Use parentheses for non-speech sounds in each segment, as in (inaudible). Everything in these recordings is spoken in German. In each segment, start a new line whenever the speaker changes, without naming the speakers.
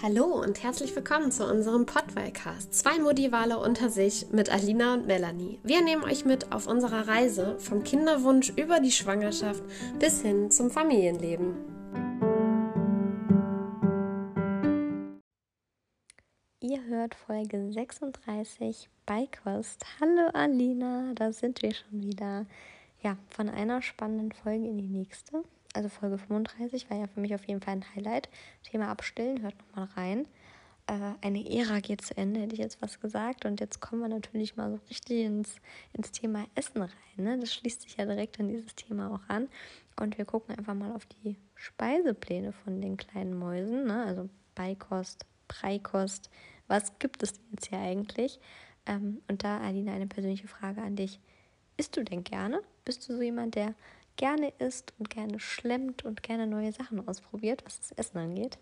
Hallo und herzlich willkommen zu unserem Podwellcast. Zwei Modivale unter sich mit Alina und Melanie. Wir nehmen euch mit auf unserer Reise vom Kinderwunsch über die Schwangerschaft bis hin zum Familienleben.
Ihr hört Folge 36 Beikost. Hallo Alina, da sind wir schon wieder. Ja, von einer spannenden Folge in die nächste also Folge 35 war ja für mich auf jeden Fall ein Highlight. Thema Abstillen, hört nochmal rein. Äh, eine Ära geht zu Ende, hätte ich jetzt was gesagt. Und jetzt kommen wir natürlich mal so richtig ins, ins Thema Essen rein. Ne? Das schließt sich ja direkt an dieses Thema auch an. Und wir gucken einfach mal auf die Speisepläne von den kleinen Mäusen. Ne? Also Beikost, Preikost. Was gibt es jetzt hier eigentlich? Ähm, und da, Alina, eine persönliche Frage an dich. Isst du denn gerne? Bist du so jemand, der gerne isst und gerne schlemmt und gerne neue Sachen ausprobiert, was das Essen angeht.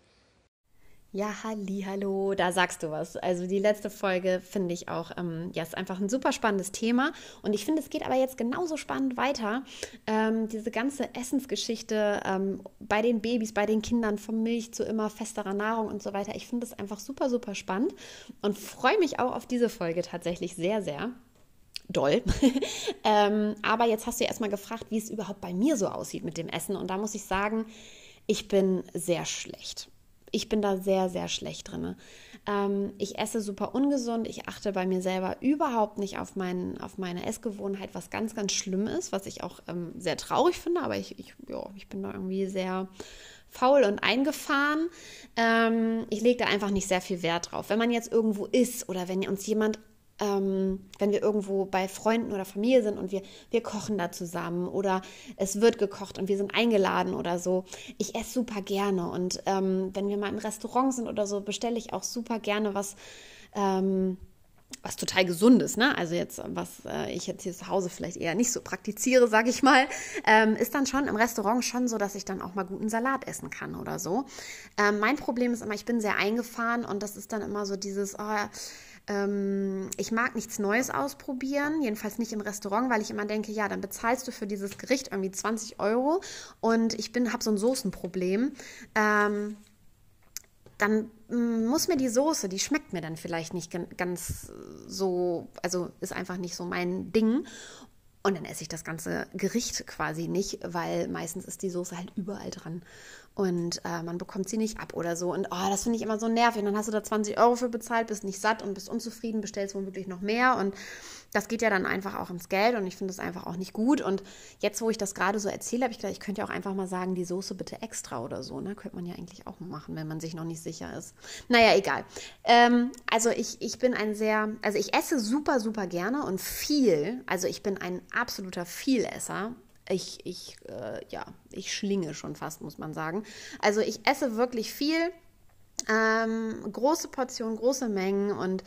Ja, halli, hallo, da sagst du was. Also die letzte Folge finde ich auch, ähm, ja, ist einfach ein super spannendes Thema. Und ich finde, es geht aber jetzt genauso spannend weiter. Ähm, diese ganze Essensgeschichte ähm, bei den Babys, bei den Kindern, von Milch zu immer festerer Nahrung und so weiter. Ich finde es einfach super, super spannend und freue mich auch auf diese Folge tatsächlich sehr, sehr doll. (laughs) ähm, aber jetzt hast du ja erstmal gefragt, wie es überhaupt bei mir so aussieht mit dem Essen. Und da muss ich sagen, ich bin sehr schlecht. Ich bin da sehr, sehr schlecht drin. Ähm, ich esse super ungesund. Ich achte bei mir selber überhaupt nicht auf, mein, auf meine Essgewohnheit, was ganz, ganz schlimm ist, was ich auch ähm, sehr traurig finde. Aber ich, ich, ja, ich bin da irgendwie sehr faul und eingefahren. Ähm, ich lege da einfach nicht sehr viel Wert drauf. Wenn man jetzt irgendwo ist oder wenn uns jemand ähm, wenn wir irgendwo bei Freunden oder Familie sind und wir, wir kochen da zusammen oder es wird gekocht und wir sind eingeladen oder so. Ich esse super gerne und ähm, wenn wir mal im Restaurant sind oder so, bestelle ich auch super gerne was. Ähm, was total gesundes, ne? Also jetzt, was äh, ich jetzt hier zu Hause vielleicht eher nicht so praktiziere, sage ich mal, ähm, ist dann schon im Restaurant schon so, dass ich dann auch mal guten Salat essen kann oder so. Ähm, mein Problem ist immer, ich bin sehr eingefahren und das ist dann immer so dieses, oh, ähm, ich mag nichts Neues ausprobieren, jedenfalls nicht im Restaurant, weil ich immer denke, ja, dann bezahlst du für dieses Gericht irgendwie 20 Euro und ich habe so ein Soßenproblem. Ähm, dann mm, muss mir die Soße, die schmeckt mir dann vielleicht nicht ganz so, also ist einfach nicht so mein Ding. Und dann esse ich das ganze Gericht quasi nicht, weil meistens ist die Soße halt überall dran und äh, man bekommt sie nicht ab oder so. Und oh, das finde ich immer so nervig. Und dann hast du da 20 Euro für bezahlt, bist nicht satt und bist unzufrieden, bestellst womöglich noch mehr. Und das geht ja dann einfach auch ins Geld und ich finde das einfach auch nicht gut. Und jetzt, wo ich das gerade so erzähle, habe ich gedacht, ich könnte ja auch einfach mal sagen, die Soße bitte extra oder so. Ne? Könnte man ja eigentlich auch machen, wenn man sich noch nicht sicher ist. Naja, egal. Ähm, also ich, ich bin ein sehr, also ich esse super, super gerne und viel. Also ich bin ein absoluter Vielesser ich, ich, äh, ja, ich schlinge schon fast, muss man sagen. Also ich esse wirklich viel, ähm, große Portionen, große Mengen und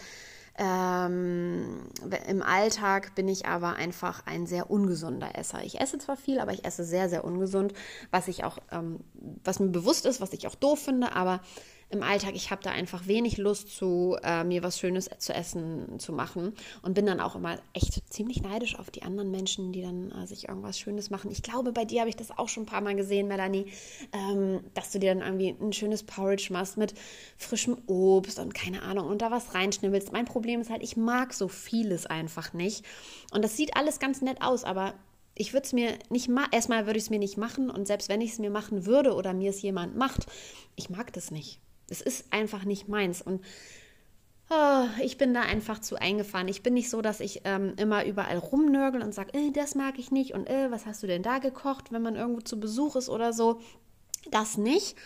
ähm, Im Alltag bin ich aber einfach ein sehr ungesunder Esser. Ich esse zwar viel, aber ich esse sehr, sehr ungesund, was ich auch, ähm, was mir bewusst ist, was ich auch doof finde, aber im Alltag, ich habe da einfach wenig Lust zu, äh, mir was Schönes zu essen zu machen und bin dann auch immer echt ziemlich neidisch auf die anderen Menschen, die dann äh, sich irgendwas Schönes machen. Ich glaube, bei dir habe ich das auch schon ein paar Mal gesehen, Melanie, ähm, dass du dir dann irgendwie ein schönes Porridge machst mit frischem Obst und keine Ahnung und da was reinschnibbelst. Mein Problem ist halt, ich mag so vieles einfach nicht und das sieht alles ganz nett aus, aber ich würde es mir nicht machen, erstmal würde ich es mir nicht machen und selbst wenn ich es mir machen würde oder mir es jemand macht, ich mag das nicht. Es ist einfach nicht meins. Und oh, ich bin da einfach zu eingefahren. Ich bin nicht so, dass ich ähm, immer überall rumnörgel und sage, äh, das mag ich nicht und äh, was hast du denn da gekocht, wenn man irgendwo zu Besuch ist oder so. Das nicht.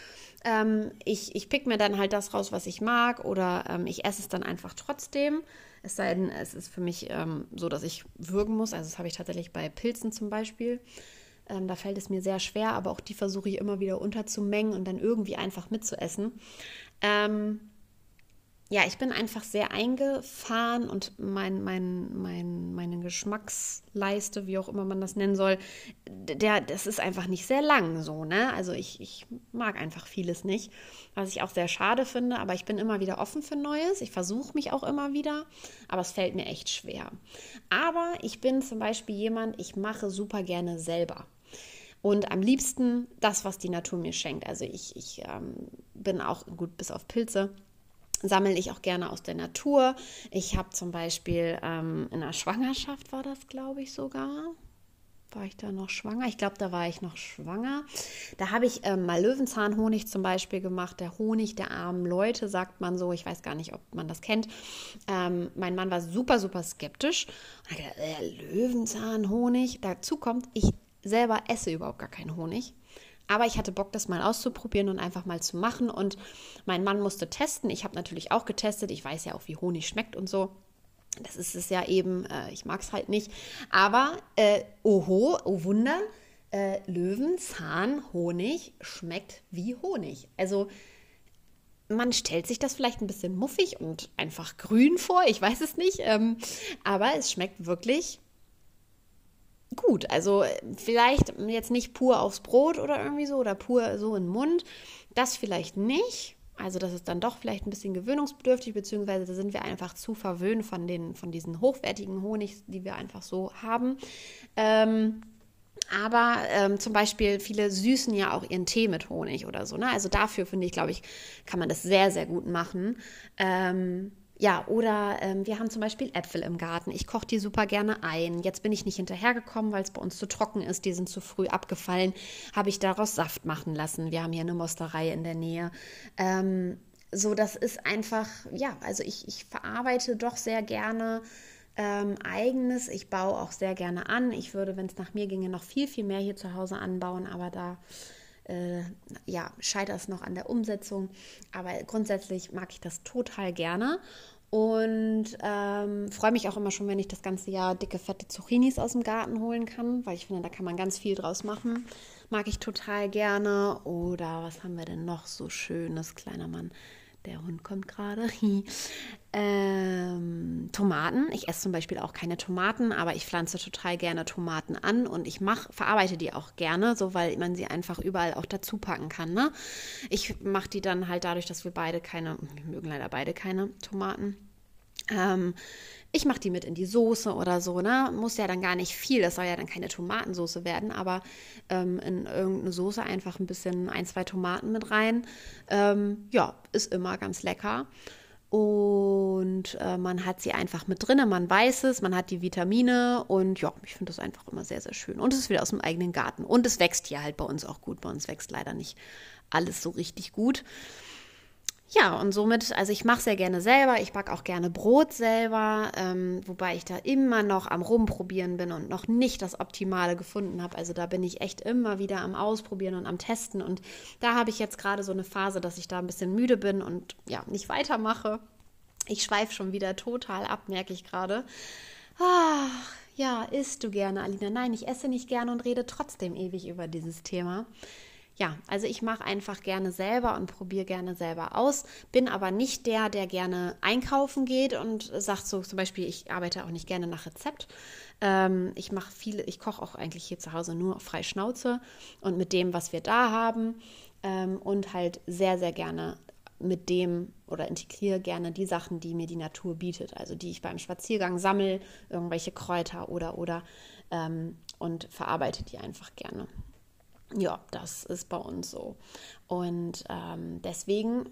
Ähm, ich, ich pick mir dann halt das raus, was ich mag, oder ähm, ich esse es dann einfach trotzdem. Es sei denn, es ist für mich ähm, so, dass ich würgen muss. Also das habe ich tatsächlich bei Pilzen zum Beispiel. Ähm, da fällt es mir sehr schwer, aber auch die versuche ich immer wieder unterzumengen und dann irgendwie einfach mitzuessen. Ähm, ja, ich bin einfach sehr eingefahren und mein, mein, mein, meine Geschmacksleiste, wie auch immer man das nennen soll, der, das ist einfach nicht sehr lang so, ne? Also ich, ich mag einfach vieles nicht, was ich auch sehr schade finde, aber ich bin immer wieder offen für Neues. Ich versuche mich auch immer wieder, aber es fällt mir echt schwer. Aber ich bin zum Beispiel jemand, ich mache super gerne selber. Und am liebsten das, was die Natur mir schenkt. Also ich, ich ähm, bin auch gut bis auf Pilze sammle ich auch gerne aus der Natur. Ich habe zum Beispiel ähm, in der Schwangerschaft war das, glaube ich, sogar. War ich da noch schwanger? Ich glaube, da war ich noch schwanger. Da habe ich ähm, mal Löwenzahnhonig zum Beispiel gemacht. Der Honig der armen Leute, sagt man so. Ich weiß gar nicht, ob man das kennt. Ähm, mein Mann war super, super skeptisch. Und hat gedacht, äh, Löwenzahnhonig. Dazu kommt, ich selber esse überhaupt gar keinen Honig. Aber ich hatte Bock, das mal auszuprobieren und einfach mal zu machen. Und mein Mann musste testen. Ich habe natürlich auch getestet. Ich weiß ja auch, wie Honig schmeckt und so. Das ist es ja eben. Äh, ich mag es halt nicht. Aber, äh, oho, oh Wunder, äh, Löwenzahnhonig schmeckt wie Honig. Also, man stellt sich das vielleicht ein bisschen muffig und einfach grün vor. Ich weiß es nicht. Ähm, aber es schmeckt wirklich gut. Also vielleicht jetzt nicht pur aufs Brot oder irgendwie so oder pur so in den Mund. Das vielleicht nicht. Also das ist dann doch vielleicht ein bisschen gewöhnungsbedürftig, beziehungsweise da sind wir einfach zu verwöhnt von, den, von diesen hochwertigen Honig, die wir einfach so haben. Ähm, aber ähm, zum Beispiel viele süßen ja auch ihren Tee mit Honig oder so. Ne? Also dafür finde ich, glaube ich, kann man das sehr, sehr gut machen. Ähm, ja, oder ähm, wir haben zum Beispiel Äpfel im Garten. Ich koche die super gerne ein. Jetzt bin ich nicht hinterhergekommen, weil es bei uns zu trocken ist. Die sind zu früh abgefallen. Habe ich daraus Saft machen lassen. Wir haben hier eine Mosterei in der Nähe. Ähm, so, das ist einfach, ja, also ich, ich verarbeite doch sehr gerne ähm, eigenes. Ich baue auch sehr gerne an. Ich würde, wenn es nach mir ginge, noch viel, viel mehr hier zu Hause anbauen, aber da äh, ja, scheitert es noch an der Umsetzung. Aber grundsätzlich mag ich das total gerne und ähm, freue mich auch immer schon, wenn ich das ganze Jahr dicke, fette Zucchinis aus dem Garten holen kann, weil ich finde, da kann man ganz viel draus machen. Mag ich total gerne. Oder was haben wir denn noch so Schönes, kleiner Mann? Der Hund kommt gerade. (laughs) ähm, Tomaten. Ich esse zum Beispiel auch keine Tomaten, aber ich pflanze total gerne Tomaten an und ich mach, verarbeite die auch gerne, so weil man sie einfach überall auch dazu packen kann. Ne? Ich mache die dann halt dadurch, dass wir beide keine, wir mögen leider beide keine Tomaten. Ähm, ich mache die mit in die Soße oder so, ne? Muss ja dann gar nicht viel, das soll ja dann keine Tomatensoße werden, aber ähm, in irgendeine Soße einfach ein bisschen ein, zwei Tomaten mit rein. Ähm, ja, ist immer ganz lecker. Und äh, man hat sie einfach mit drin, man weiß es, man hat die Vitamine und ja, ich finde das einfach immer sehr, sehr schön. Und es ist wieder aus dem eigenen Garten. Und es wächst hier halt bei uns auch gut. Bei uns wächst leider nicht alles so richtig gut. Ja, und somit, also ich mache sehr gerne selber, ich backe auch gerne Brot selber, ähm, wobei ich da immer noch am Rumprobieren bin und noch nicht das Optimale gefunden habe. Also da bin ich echt immer wieder am Ausprobieren und am Testen. Und da habe ich jetzt gerade so eine Phase, dass ich da ein bisschen müde bin und ja, nicht weitermache. Ich schweife schon wieder total ab, merke ich gerade. Ach, ja, isst du gerne, Alina? Nein, ich esse nicht gerne und rede trotzdem ewig über dieses Thema ja, also ich mache einfach gerne selber und probiere gerne selber aus, bin aber nicht der, der gerne einkaufen geht und sagt so zum Beispiel, ich arbeite auch nicht gerne nach Rezept. Ähm, ich mache viele, ich koche auch eigentlich hier zu Hause nur frei Schnauze und mit dem, was wir da haben ähm, und halt sehr, sehr gerne mit dem oder integriere gerne die Sachen, die mir die Natur bietet, also die ich beim Spaziergang sammle, irgendwelche Kräuter oder oder ähm, und verarbeite die einfach gerne ja, das ist bei uns so. Und ähm, deswegen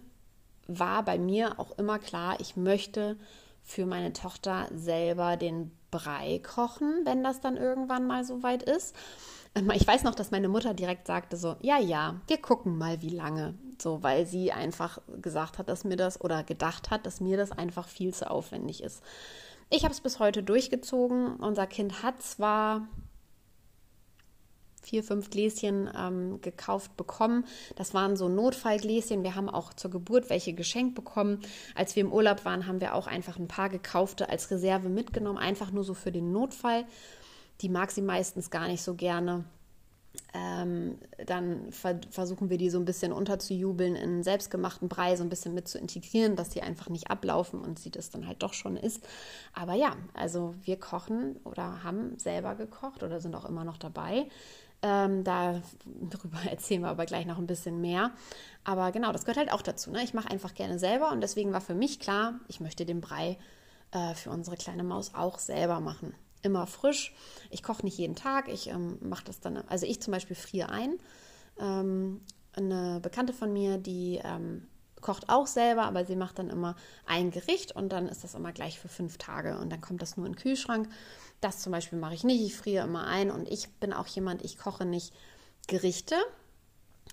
war bei mir auch immer klar, ich möchte für meine Tochter selber den Brei kochen, wenn das dann irgendwann mal so weit ist. Ich weiß noch, dass meine Mutter direkt sagte so, ja, ja, wir gucken mal, wie lange. So, weil sie einfach gesagt hat, dass mir das oder gedacht hat, dass mir das einfach viel zu aufwendig ist. Ich habe es bis heute durchgezogen. Unser Kind hat zwar vier, fünf Gläschen ähm, gekauft bekommen. Das waren so Notfallgläschen. Wir haben auch zur Geburt welche geschenkt bekommen. Als wir im Urlaub waren, haben wir auch einfach ein paar gekaufte als Reserve mitgenommen, einfach nur so für den Notfall. Die mag sie meistens gar nicht so gerne. Ähm, dann ver versuchen wir die so ein bisschen unterzujubeln in selbstgemachten Brei, so ein bisschen mit zu integrieren, dass die einfach nicht ablaufen und sie das dann halt doch schon ist. Aber ja, also wir kochen oder haben selber gekocht oder sind auch immer noch dabei. Ähm, darüber (laughs) erzählen wir aber gleich noch ein bisschen mehr. Aber genau, das gehört halt auch dazu. Ne? Ich mache einfach gerne selber und deswegen war für mich klar, ich möchte den Brei äh, für unsere kleine Maus auch selber machen. immer frisch. Ich koche nicht jeden Tag. Ich ähm, mache das dann, also ich zum Beispiel friere ein. Ähm, eine Bekannte von mir, die ähm, kocht auch selber, aber sie macht dann immer ein Gericht und dann ist das immer gleich für fünf Tage und dann kommt das nur in den Kühlschrank. Das zum Beispiel mache ich nicht. Ich friere immer ein und ich bin auch jemand, ich koche nicht Gerichte,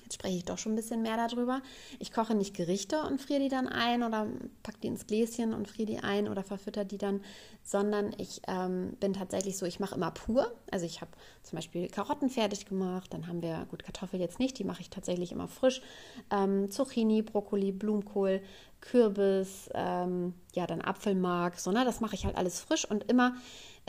Jetzt spreche ich doch schon ein bisschen mehr darüber. Ich koche nicht Gerichte und friere die dann ein oder packe die ins Gläschen und friere die ein oder verfütter die dann, sondern ich ähm, bin tatsächlich so, ich mache immer pur. Also ich habe zum Beispiel Karotten fertig gemacht, dann haben wir, gut, Kartoffel jetzt nicht, die mache ich tatsächlich immer frisch. Ähm, Zucchini, Brokkoli, Blumenkohl, Kürbis, ähm, ja, dann Apfelmark, so, ne? Das mache ich halt alles frisch und immer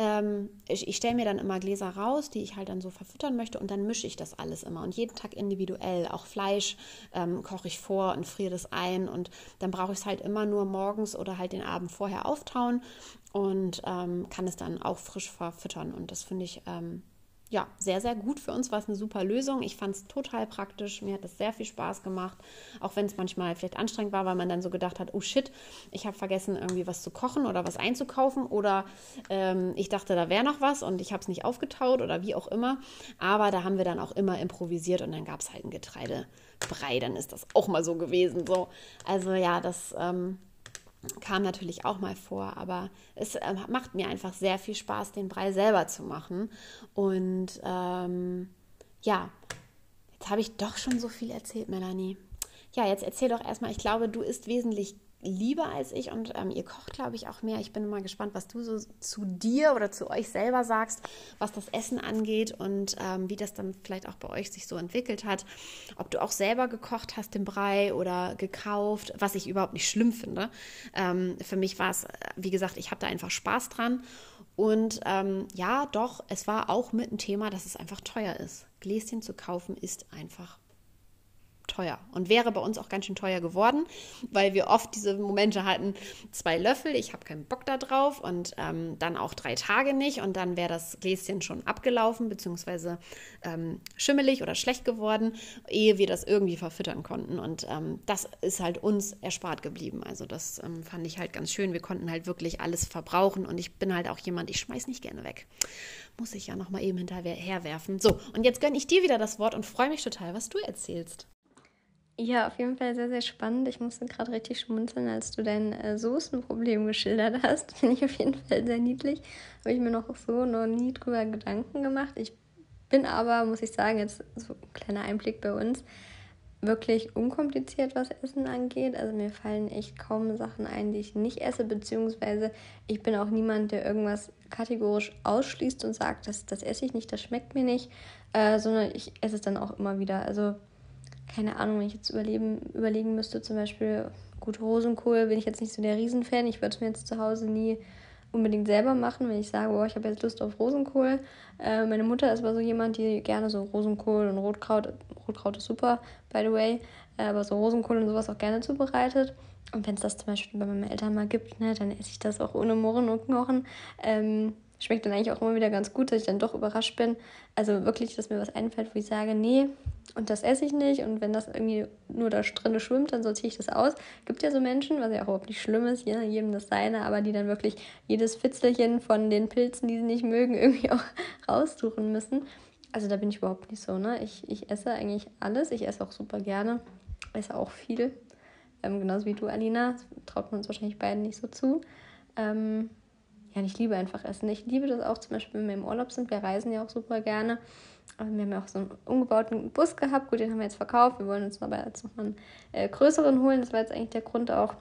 ähm, ich, ich stelle mir dann immer Gläser raus, die ich halt dann so verfüttern möchte und dann mische ich das alles immer. Und jeden Tag individuell. Auch Fleisch ähm, koche ich vor und friere das ein. Und dann brauche ich es halt immer nur morgens oder halt den Abend vorher auftauen und ähm, kann es dann auch frisch verfüttern. Und das finde ich ähm, ja, sehr, sehr gut für uns. War es eine super Lösung. Ich fand es total praktisch. Mir hat es sehr viel Spaß gemacht. Auch wenn es manchmal vielleicht anstrengend war, weil man dann so gedacht hat, oh shit, ich habe vergessen, irgendwie was zu kochen oder was einzukaufen. Oder ähm, ich dachte, da wäre noch was und ich habe es nicht aufgetaut oder wie auch immer. Aber da haben wir dann auch immer improvisiert und dann gab es halt ein Getreidebrei. Dann ist das auch mal so gewesen. So. Also ja, das. Ähm, kam natürlich auch mal vor, aber es äh, macht mir einfach sehr viel Spaß, den Brei selber zu machen. Und ähm, ja, jetzt habe ich doch schon so viel erzählt, Melanie. Ja, jetzt erzähl doch erstmal, ich glaube, du isst wesentlich lieber als ich und ähm, ihr kocht, glaube ich, auch mehr. Ich bin mal gespannt, was du so zu dir oder zu euch selber sagst, was das Essen angeht und ähm, wie das dann vielleicht auch bei euch sich so entwickelt hat. Ob du auch selber gekocht hast, den Brei oder gekauft, was ich überhaupt nicht schlimm finde. Ähm, für mich war es, wie gesagt, ich habe da einfach Spaß dran. Und ähm, ja, doch, es war auch mit ein Thema, dass es einfach teuer ist. Gläschen zu kaufen ist einfach teuer und wäre bei uns auch ganz schön teuer geworden, weil wir oft diese Momente hatten, zwei Löffel, ich habe keinen Bock da drauf und ähm, dann auch drei Tage nicht und dann wäre das Gläschen schon abgelaufen beziehungsweise ähm, schimmelig oder schlecht geworden, ehe wir das irgendwie verfüttern konnten und ähm, das ist halt uns erspart geblieben. Also das ähm, fand ich halt ganz schön. Wir konnten halt wirklich alles verbrauchen und ich bin halt auch jemand, ich schmeiß nicht gerne weg. Muss ich ja noch mal eben hinterher werfen. So, und jetzt gönne ich dir wieder das Wort und freue mich total, was du erzählst.
Ja, auf jeden Fall sehr, sehr spannend. Ich musste gerade richtig schmunzeln, als du dein äh, Soßenproblem geschildert hast. (laughs) Finde ich auf jeden Fall sehr niedlich. Habe ich mir noch so noch nie drüber Gedanken gemacht. Ich bin aber, muss ich sagen, jetzt so ein kleiner Einblick bei uns, wirklich unkompliziert, was Essen angeht. Also mir fallen echt kaum Sachen ein, die ich nicht esse, beziehungsweise ich bin auch niemand, der irgendwas kategorisch ausschließt und sagt, das, das esse ich nicht, das schmeckt mir nicht, äh, sondern ich esse es dann auch immer wieder. Also keine Ahnung, wenn ich jetzt überleben, überlegen müsste, zum Beispiel, gut, Rosenkohl bin ich jetzt nicht so der Riesenfan. Ich würde es mir jetzt zu Hause nie unbedingt selber machen, wenn ich sage, boah, ich habe jetzt Lust auf Rosenkohl. Äh, meine Mutter ist aber so jemand, die gerne so Rosenkohl und Rotkraut, Rotkraut ist super, by the way, äh, aber so Rosenkohl und sowas auch gerne zubereitet. Und wenn es das zum Beispiel bei meinen Eltern mal gibt, ne, dann esse ich das auch ohne Murren und Knochen. Ähm, schmeckt dann eigentlich auch immer wieder ganz gut, dass ich dann doch überrascht bin. Also wirklich, dass mir was einfällt, wo ich sage, nee, und das esse ich nicht. Und wenn das irgendwie nur da drin schwimmt, dann sortiere ich das aus. Gibt ja so Menschen, was ja auch überhaupt nicht schlimm ist, jedem das seine, aber die dann wirklich jedes Fitzelchen von den Pilzen, die sie nicht mögen, (laughs) irgendwie auch raussuchen müssen. Also da bin ich überhaupt nicht so, ne? Ich, ich esse eigentlich alles. Ich esse auch super gerne. Esse auch viel. Ähm, genauso wie du, Alina. Das traut man uns wahrscheinlich beiden nicht so zu. Ähm, ja, ich liebe einfach Essen. Ich liebe das auch zum Beispiel, wenn wir im Urlaub sind. Wir reisen ja auch super gerne. Aber wir haben ja auch so einen umgebauten Bus gehabt. Gut, den haben wir jetzt verkauft. Wir wollen uns aber jetzt noch einen äh, größeren holen. Das war jetzt eigentlich der Grund auch.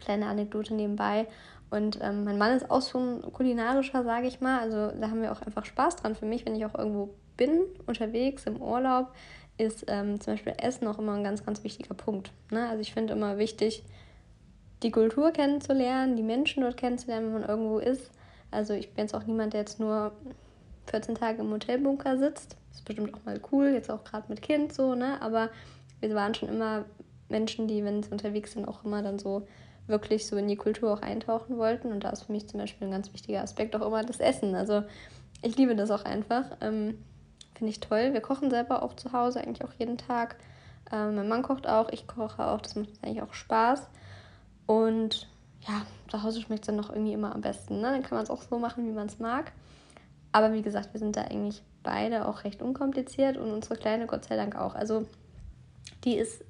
Kleine Anekdote nebenbei. Und ähm, mein Mann ist auch so ein kulinarischer, sage ich mal. Also da haben wir auch einfach Spaß dran. Für mich, wenn ich auch irgendwo bin, unterwegs, im Urlaub, ist ähm, zum Beispiel Essen auch immer ein ganz, ganz wichtiger Punkt. Ne? Also ich finde immer wichtig, die Kultur kennenzulernen, die Menschen dort kennenzulernen, wenn man irgendwo ist. Also ich bin jetzt auch niemand, der jetzt nur 14 Tage im Hotelbunker sitzt. Das ist bestimmt auch mal cool, jetzt auch gerade mit Kind so, ne? Aber wir waren schon immer Menschen, die, wenn sie unterwegs sind, auch immer dann so wirklich so in die Kultur auch eintauchen wollten. Und da ist für mich zum Beispiel ein ganz wichtiger Aspekt auch immer das Essen. Also ich liebe das auch einfach. Ähm, Finde ich toll. Wir kochen selber auch zu Hause, eigentlich auch jeden Tag. Ähm, mein Mann kocht auch, ich koche auch. Das macht eigentlich auch Spaß. Und ja, zu Hause schmeckt es dann noch irgendwie immer am besten. Ne? Dann kann man es auch so machen, wie man es mag. Aber wie gesagt, wir sind da eigentlich beide auch recht unkompliziert und unsere Kleine Gott sei Dank auch. Also die ist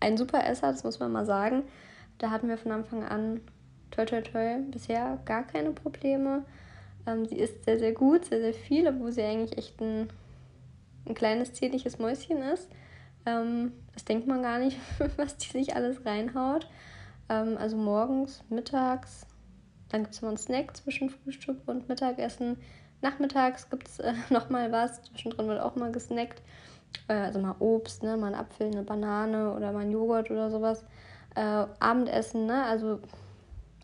ein super Esser, das muss man mal sagen. Da hatten wir von Anfang an, toi toi toi, bisher gar keine Probleme. Ähm, sie isst sehr, sehr gut, sehr, sehr viel, obwohl sie eigentlich echt ein, ein kleines, zierliches Mäuschen ist. Ähm, das denkt man gar nicht, (laughs) was die sich alles reinhaut. Ähm, also morgens, mittags, dann gibt es immer einen Snack zwischen Frühstück und Mittagessen. Nachmittags gibt es äh, (laughs) nochmal was, zwischendrin wird auch mal gesnackt. Äh, also mal Obst, ne? mal ein Apfel, eine Banane oder mal ein Joghurt oder sowas. Äh, Abendessen, ne? also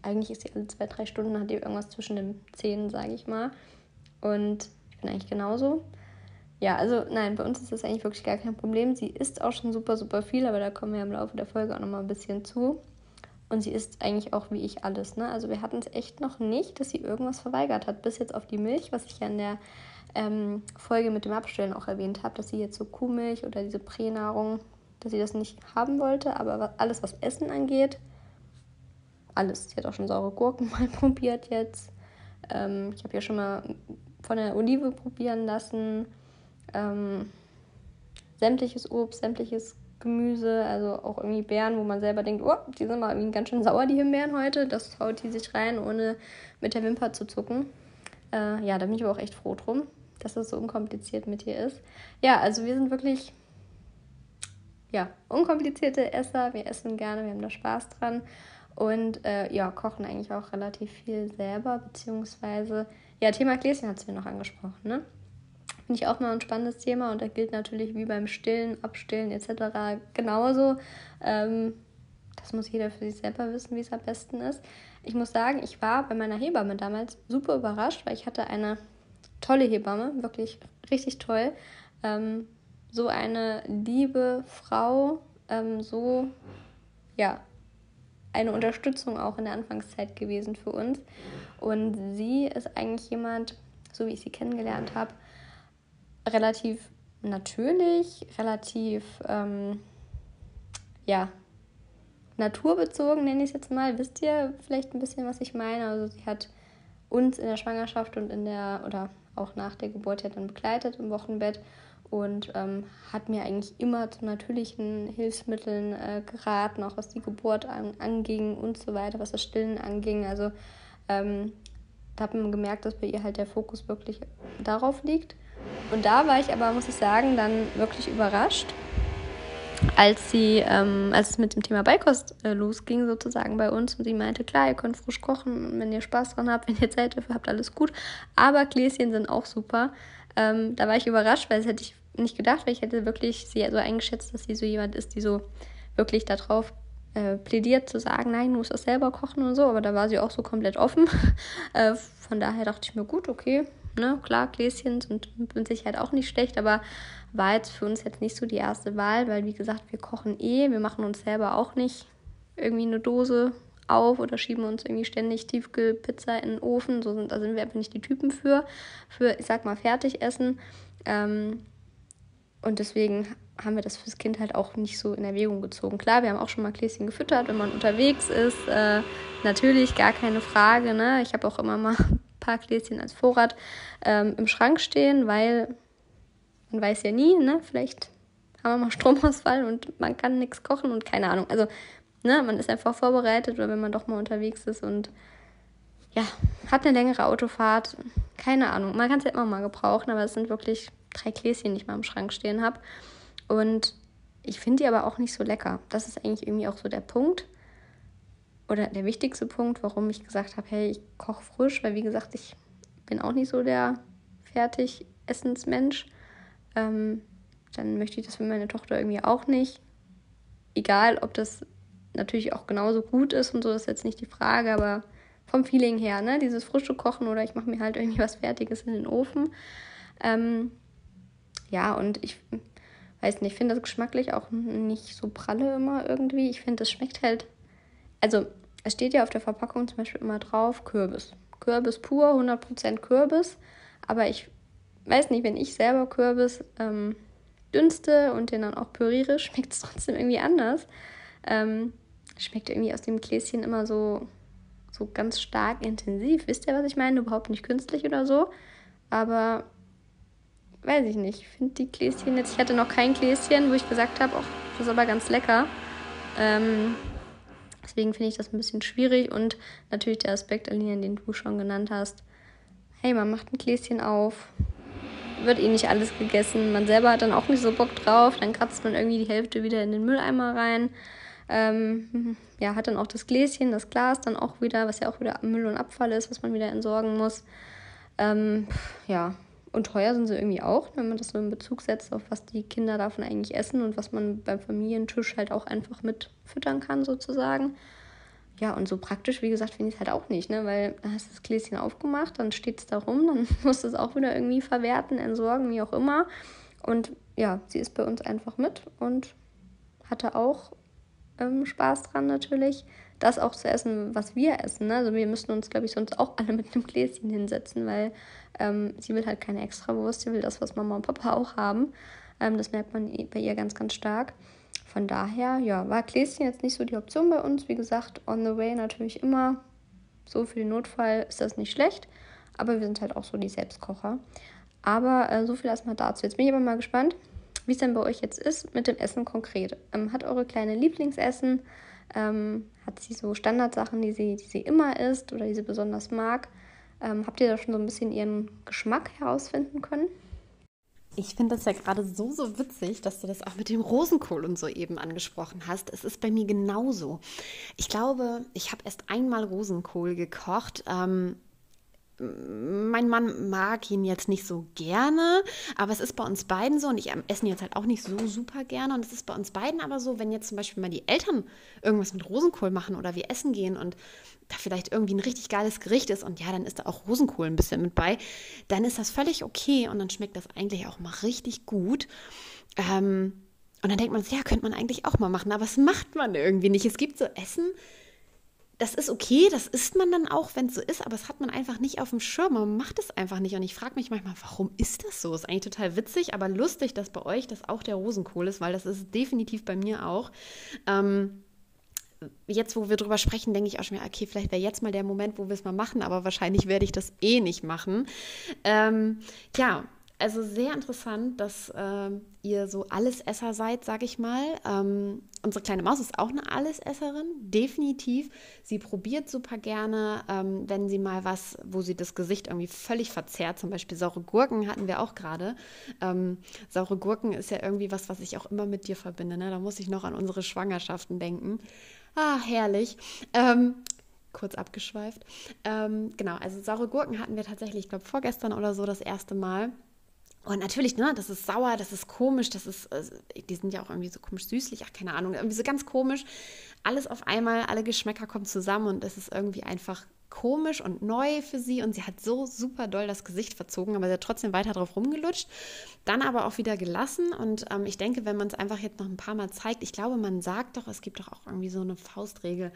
eigentlich ist sie alle zwei, drei Stunden, hat die irgendwas zwischen den Zähnen, sage ich mal. Und ich bin eigentlich genauso. Ja, also nein, bei uns ist das eigentlich wirklich gar kein Problem. Sie isst auch schon super, super viel, aber da kommen wir im Laufe der Folge auch nochmal ein bisschen zu. Und sie isst eigentlich auch wie ich alles. Ne? Also wir hatten es echt noch nicht, dass sie irgendwas verweigert hat. Bis jetzt auf die Milch, was ich ja in der ähm, Folge mit dem Abstellen auch erwähnt habe, dass sie jetzt so Kuhmilch oder diese Pränahrung, dass sie das nicht haben wollte. Aber alles, was Essen angeht, alles. Sie hat auch schon saure Gurken (laughs) mal probiert jetzt. Ähm, ich habe ja schon mal von der Olive probieren lassen. Ähm, sämtliches Obst, sämtliches Gemüse, also auch irgendwie Beeren, wo man selber denkt, oh, die sind mal irgendwie ganz schön sauer, die Himbeeren heute. Das haut die sich rein, ohne mit der Wimper zu zucken. Äh, ja, da bin ich aber auch echt froh drum, dass das so unkompliziert mit ihr ist. Ja, also wir sind wirklich, ja, unkomplizierte Esser. Wir essen gerne, wir haben da Spaß dran. Und äh, ja, kochen eigentlich auch relativ viel selber, beziehungsweise, ja, Thema Gläschen hat es mir noch angesprochen, ne? Finde ich auch mal ein spannendes Thema und da gilt natürlich wie beim Stillen, Abstillen etc. genauso. Ähm, das muss jeder für sich selber wissen, wie es am besten ist. Ich muss sagen, ich war bei meiner Hebamme damals super überrascht, weil ich hatte eine tolle Hebamme, wirklich richtig toll. Ähm, so eine liebe Frau, ähm, so ja, eine Unterstützung auch in der Anfangszeit gewesen für uns. Und sie ist eigentlich jemand, so wie ich sie kennengelernt habe, relativ natürlich, relativ, ähm, ja, naturbezogen, nenne ich es jetzt mal. Wisst ihr vielleicht ein bisschen, was ich meine? Also sie hat uns in der Schwangerschaft und in der, oder auch nach der Geburt ja dann begleitet im Wochenbett und ähm, hat mir eigentlich immer zu natürlichen Hilfsmitteln äh, geraten, auch was die Geburt an, anging und so weiter, was das Stillen anging. Also ähm, da hat man gemerkt, dass bei ihr halt der Fokus wirklich darauf liegt. Und da war ich aber, muss ich sagen, dann wirklich überrascht, als sie, ähm, als es mit dem Thema Beikost äh, losging, sozusagen bei uns, und sie meinte, klar, ihr könnt frisch kochen, wenn ihr Spaß dran habt, (laughs) wenn ihr Zeit dafür habt, alles gut. Aber Gläschen sind auch super. Ähm, da war ich überrascht, weil das hätte ich nicht gedacht, weil ich hätte wirklich sie so eingeschätzt, dass sie so jemand ist, die so wirklich darauf äh, plädiert zu sagen, nein, du musst das selber kochen und so, aber da war sie auch so komplett offen. (laughs) äh, von daher dachte ich mir, gut, okay, ne, klar, Gläschen sind mit Sicherheit auch nicht schlecht, aber war jetzt für uns jetzt nicht so die erste Wahl, weil wie gesagt, wir kochen eh, wir machen uns selber auch nicht irgendwie eine Dose auf oder schieben uns irgendwie ständig Tiefkühlpizza in den Ofen. So sind, da sind wir einfach nicht die Typen für, für, ich sag mal, Fertigessen. Ähm, und deswegen haben wir das fürs Kind halt auch nicht so in Erwägung gezogen. Klar, wir haben auch schon mal Gläschen gefüttert, wenn man unterwegs ist. Äh, natürlich, gar keine Frage. Ne? Ich habe auch immer mal paar Gläschen als Vorrat ähm, im Schrank stehen, weil man weiß ja nie, ne? vielleicht haben wir mal (laughs) Stromausfall und man kann nichts kochen und keine Ahnung. Also ne, man ist einfach vorbereitet oder wenn man doch mal unterwegs ist und ja, hat eine längere Autofahrt, keine Ahnung. Man kann es ja immer mal gebrauchen, aber es sind wirklich drei Gläschen, die ich mal im Schrank stehen habe. Und ich finde die aber auch nicht so lecker. Das ist eigentlich irgendwie auch so der Punkt oder der wichtigste Punkt, warum ich gesagt habe, hey, ich koche frisch, weil wie gesagt, ich bin auch nicht so der fertig Essensmensch. Ähm, dann möchte ich das für meine Tochter irgendwie auch nicht. Egal, ob das natürlich auch genauso gut ist und so, ist jetzt nicht die Frage, aber vom Feeling her, ne, dieses frische Kochen oder ich mache mir halt irgendwie was Fertiges in den Ofen. Ähm, ja, und ich weiß nicht, ich finde das geschmacklich auch nicht so pralle immer irgendwie. Ich finde, das schmeckt halt, also es steht ja auf der Verpackung zum Beispiel immer drauf Kürbis. Kürbis pur, 100% Kürbis. Aber ich weiß nicht, wenn ich selber Kürbis ähm, dünste und den dann auch püriere, (laughs) schmeckt es trotzdem irgendwie anders. Ähm, schmeckt irgendwie aus dem Gläschen immer so, so ganz stark intensiv. Wisst ihr, was ich meine? Überhaupt nicht künstlich oder so. Aber weiß ich nicht. Ich finde die Gläschen jetzt, ich hatte noch kein Gläschen, wo ich gesagt habe, das ist aber ganz lecker. Ähm, deswegen finde ich das ein bisschen schwierig und natürlich der Aspekt, Aline, den du schon genannt hast. Hey, man macht ein Gläschen auf, wird eh nicht alles gegessen. Man selber hat dann auch nicht so Bock drauf. Dann kratzt man irgendwie die Hälfte wieder in den Mülleimer rein. Ähm, (laughs) ja, hat dann auch das Gläschen, das Glas dann auch wieder, was ja auch wieder Müll und Abfall ist, was man wieder entsorgen muss. Ähm, ja, und teuer sind sie irgendwie auch, wenn man das so in Bezug setzt, auf was die Kinder davon eigentlich essen und was man beim Familientisch halt auch einfach mit füttern kann, sozusagen. Ja, und so praktisch, wie gesagt, finde ich es halt auch nicht, ne? Weil dann hast du das Gläschen aufgemacht, dann steht es da rum, dann (laughs) musst du es auch wieder irgendwie verwerten, entsorgen, wie auch immer. Und ja, sie ist bei uns einfach mit und hatte auch ähm, Spaß dran natürlich, das auch zu essen, was wir essen. Ne? Also wir müssen uns, glaube ich, sonst auch alle mit einem Gläschen hinsetzen, weil ähm, sie will halt keine Extrawurst, sie will das, was Mama und Papa auch haben. Ähm, das merkt man bei ihr ganz, ganz stark. Von daher, ja, war Gläschen jetzt nicht so die Option bei uns. Wie gesagt, on the way natürlich immer. So für den Notfall ist das nicht schlecht. Aber wir sind halt auch so die Selbstkocher. Aber äh, so viel erstmal dazu. Jetzt bin ich aber mal gespannt, wie es denn bei euch jetzt ist mit dem Essen konkret. Ähm, hat eure kleine Lieblingsessen? Ähm, hat sie so Standardsachen, die sie, die sie immer isst oder die sie besonders mag? Ähm, habt ihr da schon so ein bisschen ihren Geschmack herausfinden können?
Ich finde das ja gerade so, so witzig, dass du das auch mit dem Rosenkohl und so eben angesprochen hast. Es ist bei mir genauso. Ich glaube, ich habe erst einmal Rosenkohl gekocht. Ähm, mein Mann mag ihn jetzt nicht so gerne, aber es ist bei uns beiden so und ich esse ihn jetzt halt auch nicht so super gerne und es ist bei uns beiden aber so, wenn jetzt zum Beispiel mal die Eltern irgendwas mit Rosenkohl machen oder wir essen gehen und da vielleicht irgendwie ein richtig geiles Gericht ist und ja, dann ist da auch Rosenkohl ein bisschen mit bei, dann ist das völlig okay und dann schmeckt das eigentlich auch mal richtig gut. Ähm, und dann denkt man, ja, könnte man eigentlich auch mal machen, aber es macht man irgendwie nicht. Es gibt so Essen, das ist okay, das isst man dann auch, wenn es so ist, aber es hat man einfach nicht auf dem Schirm. Man macht es einfach nicht. Und ich frage mich manchmal, warum ist das so? Ist eigentlich total witzig, aber lustig, dass bei euch das auch der Rosenkohl ist, weil das ist definitiv bei mir auch. Ähm, jetzt, wo wir drüber sprechen, denke ich auch schon, okay, vielleicht wäre jetzt mal der Moment, wo wir es mal machen, aber wahrscheinlich werde ich das eh nicht machen. Ähm, ja, also sehr interessant, dass äh, ihr so Allesesser seid, sage ich mal. Ähm, unsere kleine Maus ist auch eine Allesesserin, definitiv. Sie probiert super gerne, ähm, wenn sie mal was, wo sie das Gesicht irgendwie völlig verzerrt, zum Beispiel saure Gurken hatten wir auch gerade. Ähm, saure Gurken ist ja irgendwie was, was ich auch immer mit dir verbinde. Ne? Da muss ich noch an unsere Schwangerschaften denken. Ah, herrlich. Ähm, kurz abgeschweift. Ähm, genau, also saure Gurken hatten wir tatsächlich, ich glaube, vorgestern oder so das erste Mal. Und natürlich, ne, das ist sauer, das ist komisch, das ist, äh, die sind ja auch irgendwie so komisch süßlich, ach, keine Ahnung, irgendwie so ganz komisch. Alles auf einmal, alle Geschmäcker kommen zusammen und es ist irgendwie einfach komisch und neu für sie und sie hat so super doll das Gesicht verzogen, aber sie hat trotzdem weiter drauf rumgelutscht, dann aber auch wieder gelassen und ähm, ich denke, wenn man es einfach jetzt noch ein paar Mal zeigt, ich glaube, man sagt doch, es gibt doch auch irgendwie so eine Faustregel,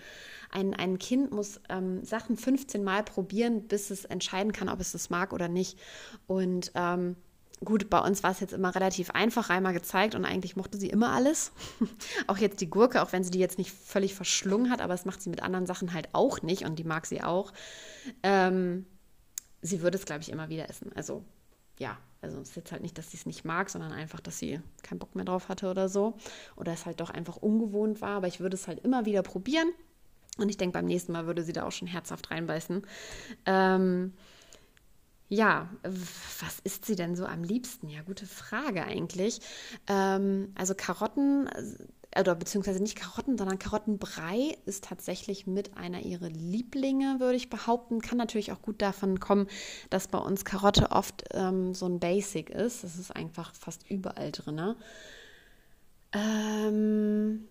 ein, ein Kind muss ähm, Sachen 15 Mal probieren, bis es entscheiden kann, ob es es mag oder nicht. Und ähm, Gut, bei uns war es jetzt immer relativ einfach, einmal gezeigt und eigentlich mochte sie immer alles. (laughs) auch jetzt die Gurke, auch wenn sie die jetzt nicht völlig verschlungen hat, aber es macht sie mit anderen Sachen halt auch nicht und die mag sie auch. Ähm, sie würde es, glaube ich, immer wieder essen. Also ja, also es ist jetzt halt nicht, dass sie es nicht mag, sondern einfach, dass sie keinen Bock mehr drauf hatte oder so. Oder es halt doch einfach ungewohnt war, aber ich würde es halt immer wieder probieren. Und ich denke, beim nächsten Mal würde sie da auch schon herzhaft reinbeißen. Ähm, ja, was isst sie denn so am liebsten? Ja, gute Frage eigentlich. Ähm, also Karotten, äh, oder beziehungsweise nicht Karotten, sondern Karottenbrei ist tatsächlich mit einer ihrer Lieblinge, würde ich behaupten. Kann natürlich auch gut davon kommen, dass bei uns Karotte oft ähm, so ein Basic ist. Das ist einfach fast überall drin. Ähm,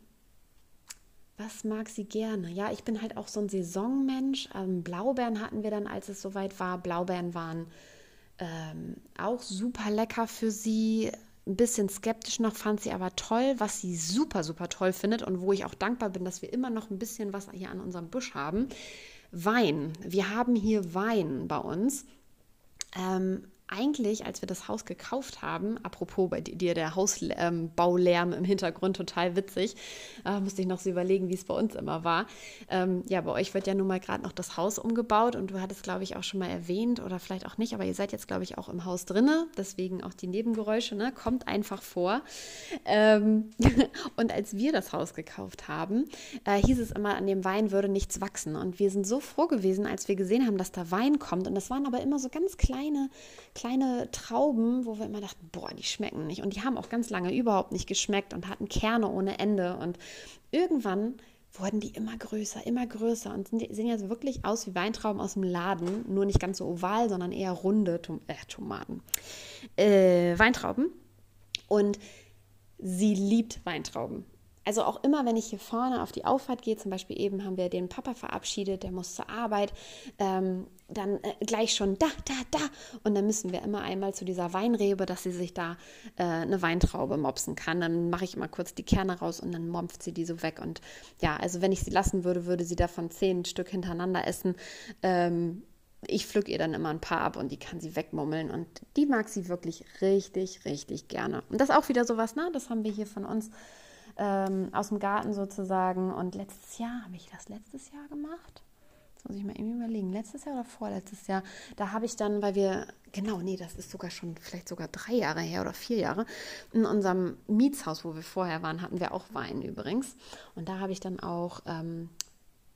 was mag sie gerne? Ja, ich bin halt auch so ein Saisonmensch. Ähm, Blaubeeren hatten wir dann, als es soweit war. Blaubeeren waren ähm, auch super lecker für sie. Ein bisschen skeptisch noch, fand sie aber toll, was sie super, super toll findet und wo ich auch dankbar bin, dass wir immer noch ein bisschen was hier an unserem Busch haben. Wein. Wir haben hier Wein bei uns. Ähm, eigentlich, als wir das Haus gekauft haben, apropos bei dir der Hausbaulärm ähm, im Hintergrund total witzig, äh, musste ich noch so überlegen, wie es bei uns immer war. Ähm, ja, bei euch wird ja nun mal gerade noch das Haus umgebaut und du hattest, glaube ich, auch schon mal erwähnt oder vielleicht auch nicht, aber ihr seid jetzt, glaube ich, auch im Haus drinne, deswegen auch die Nebengeräusche, ne? kommt einfach vor. Ähm, (laughs) und als wir das Haus gekauft haben, äh, hieß es immer, an dem Wein würde nichts wachsen und wir sind so froh gewesen, als wir gesehen haben, dass da Wein kommt und das waren aber immer so ganz kleine kleine Trauben, wo wir immer dachten, boah, die schmecken nicht. Und die haben auch ganz lange überhaupt nicht geschmeckt und hatten Kerne ohne Ende. Und irgendwann wurden die immer größer, immer größer und sehen jetzt wirklich aus wie Weintrauben aus dem Laden, nur nicht ganz so oval, sondern eher runde Tom äh, Tomaten. Äh, Weintrauben. Und sie liebt Weintrauben also auch immer, wenn ich hier vorne auf die Auffahrt gehe, zum Beispiel eben haben wir den Papa verabschiedet, der muss zur Arbeit, ähm, dann äh, gleich schon da, da, da. Und dann müssen wir immer einmal zu dieser Weinrebe, dass sie sich da äh, eine Weintraube mopsen kann. Dann mache ich immer kurz die Kerne raus und dann mompft sie die so weg. Und ja, also wenn ich sie lassen würde, würde sie davon zehn Stück hintereinander essen. Ähm, ich pflück ihr dann immer ein paar ab und die kann sie wegmummeln und die mag sie wirklich richtig, richtig gerne. Und das ist auch wieder sowas, ne? Das haben wir hier von uns ähm, aus dem Garten sozusagen. Und letztes Jahr, habe ich das letztes Jahr gemacht? Jetzt muss ich mal irgendwie überlegen. Letztes Jahr oder vorletztes Jahr? Da habe ich dann, weil wir, genau, nee, das ist sogar schon vielleicht sogar drei Jahre her oder vier Jahre, in unserem Mietshaus, wo wir vorher waren, hatten wir auch Wein übrigens. Und da habe ich dann auch ähm,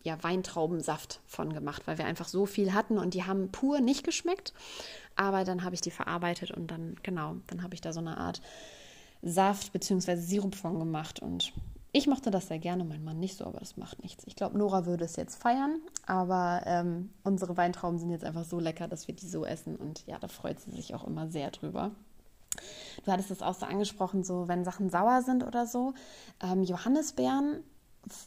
ja, Weintraubensaft von gemacht, weil wir einfach so viel hatten und die haben pur nicht geschmeckt. Aber dann habe ich die verarbeitet und dann, genau, dann habe ich da so eine Art Saft bzw. Sirup von gemacht. Und ich mochte das sehr gerne, mein Mann nicht so, aber das macht nichts. Ich glaube, Nora würde es jetzt feiern, aber ähm, unsere Weintrauben sind jetzt einfach so lecker, dass wir die so essen. Und ja, da freut sie sich auch immer sehr drüber. Du hattest es auch so angesprochen, so wenn Sachen sauer sind oder so. Ähm, Johannisbeeren,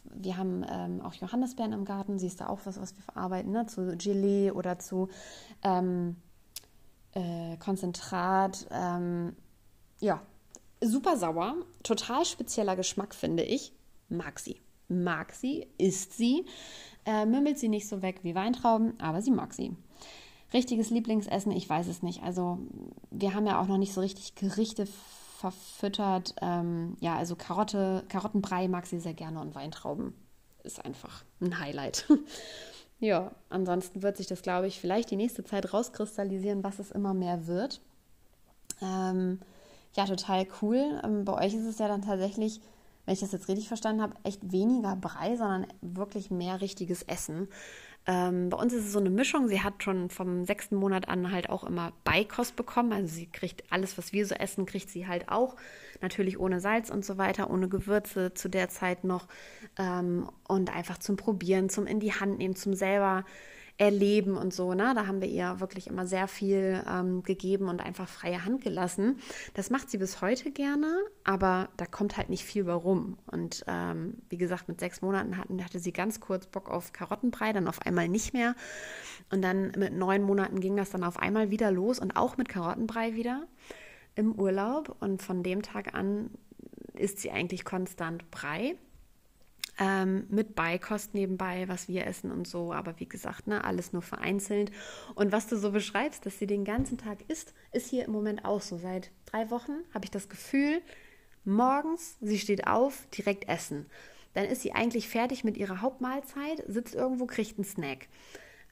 wir haben ähm, auch Johannisbeeren im Garten, siehst du auch was, was wir verarbeiten, ne? zu Gelee oder zu ähm, äh, Konzentrat. Ähm, ja, super sauer, total spezieller Geschmack, finde ich. Mag sie. Mag sie, isst sie, äh, mümmelt sie nicht so weg wie Weintrauben, aber sie mag sie. Richtiges Lieblingsessen, ich weiß es nicht. Also, wir haben ja auch noch nicht so richtig Gerichte verfüttert. Ähm, ja, also Karotte, Karottenbrei mag sie sehr gerne und Weintrauben ist einfach ein Highlight. (laughs) ja, ansonsten wird sich das, glaube ich, vielleicht die nächste Zeit rauskristallisieren, was es immer mehr wird. Ähm, ja, total cool. Ähm, bei euch ist es ja dann tatsächlich, wenn ich das jetzt richtig verstanden habe, echt weniger Brei, sondern wirklich mehr richtiges Essen. Ähm, bei uns ist es so eine Mischung. Sie hat schon vom sechsten Monat an halt auch immer Beikost bekommen. Also sie kriegt alles, was wir so essen, kriegt sie halt auch. Natürlich ohne Salz und so weiter, ohne Gewürze zu der Zeit noch. Ähm, und einfach zum Probieren, zum in die Hand nehmen, zum selber erleben und so. Ne? Da haben wir ihr wirklich immer sehr viel ähm, gegeben und einfach freie Hand gelassen. Das macht sie bis heute gerne, aber da kommt halt nicht viel warum. Und ähm, wie gesagt, mit sechs Monaten hatten, hatte sie ganz kurz Bock auf Karottenbrei, dann auf einmal nicht mehr. Und dann mit neun Monaten ging das dann auf einmal wieder los und auch mit Karottenbrei wieder im Urlaub. Und von dem Tag an isst sie eigentlich konstant Brei ähm, mit Beikost nebenbei, was wir essen und so. Aber wie gesagt, ne, alles nur vereinzelt. Und was du so beschreibst, dass sie den ganzen Tag isst, ist hier im Moment auch so. Seit drei Wochen habe ich das Gefühl, morgens, sie steht auf, direkt essen. Dann ist sie eigentlich fertig mit ihrer Hauptmahlzeit, sitzt irgendwo, kriegt einen Snack.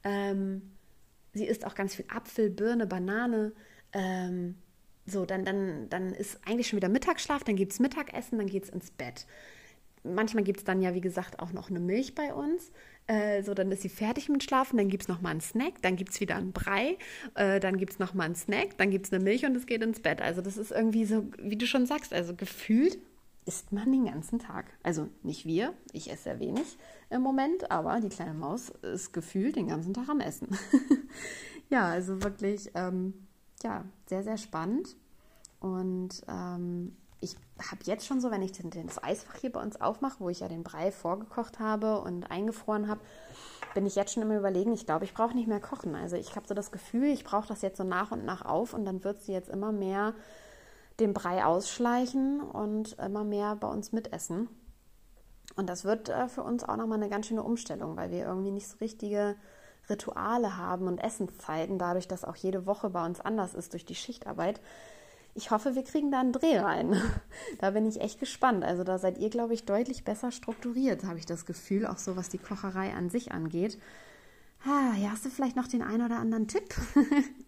Ähm, sie isst auch ganz viel Apfel, Birne, Banane. Ähm, so, dann, dann, dann ist eigentlich schon wieder Mittagsschlaf, dann gibt es Mittagessen, dann geht es ins Bett manchmal gibt es dann ja, wie gesagt, auch noch eine Milch bei uns. Äh, so, dann ist sie fertig mit Schlafen, dann gibt es nochmal einen Snack, dann gibt es wieder einen Brei, äh, dann gibt es nochmal einen Snack, dann gibt es eine Milch und es geht ins Bett. Also das ist irgendwie so, wie du schon sagst, also gefühlt isst man den ganzen Tag. Also nicht wir, ich esse sehr wenig im Moment, aber die kleine Maus ist gefühlt den ganzen Tag am Essen. (laughs) ja, also wirklich, ähm, ja, sehr, sehr spannend. Und ähm, ich habe jetzt schon so, wenn ich den, das Eisfach hier bei uns aufmache, wo ich ja den Brei vorgekocht habe und eingefroren habe, bin ich jetzt schon immer überlegen, ich glaube, ich brauche nicht mehr kochen. Also ich habe so das Gefühl, ich brauche das jetzt so nach und nach auf und dann wird sie jetzt immer mehr den Brei ausschleichen und immer mehr bei uns mitessen. Und das wird äh, für uns auch nochmal eine ganz schöne Umstellung, weil wir irgendwie nicht so richtige Rituale haben und Essenszeiten, dadurch, dass auch jede Woche bei uns anders ist durch die Schichtarbeit. Ich hoffe, wir kriegen da einen Dreh rein. (laughs) Da bin ich echt gespannt. Also da seid ihr, glaube ich, deutlich besser strukturiert, habe ich das Gefühl, auch so was die Kocherei an sich angeht. Ah, ja, hast du vielleicht noch den einen oder anderen Tipp? (laughs)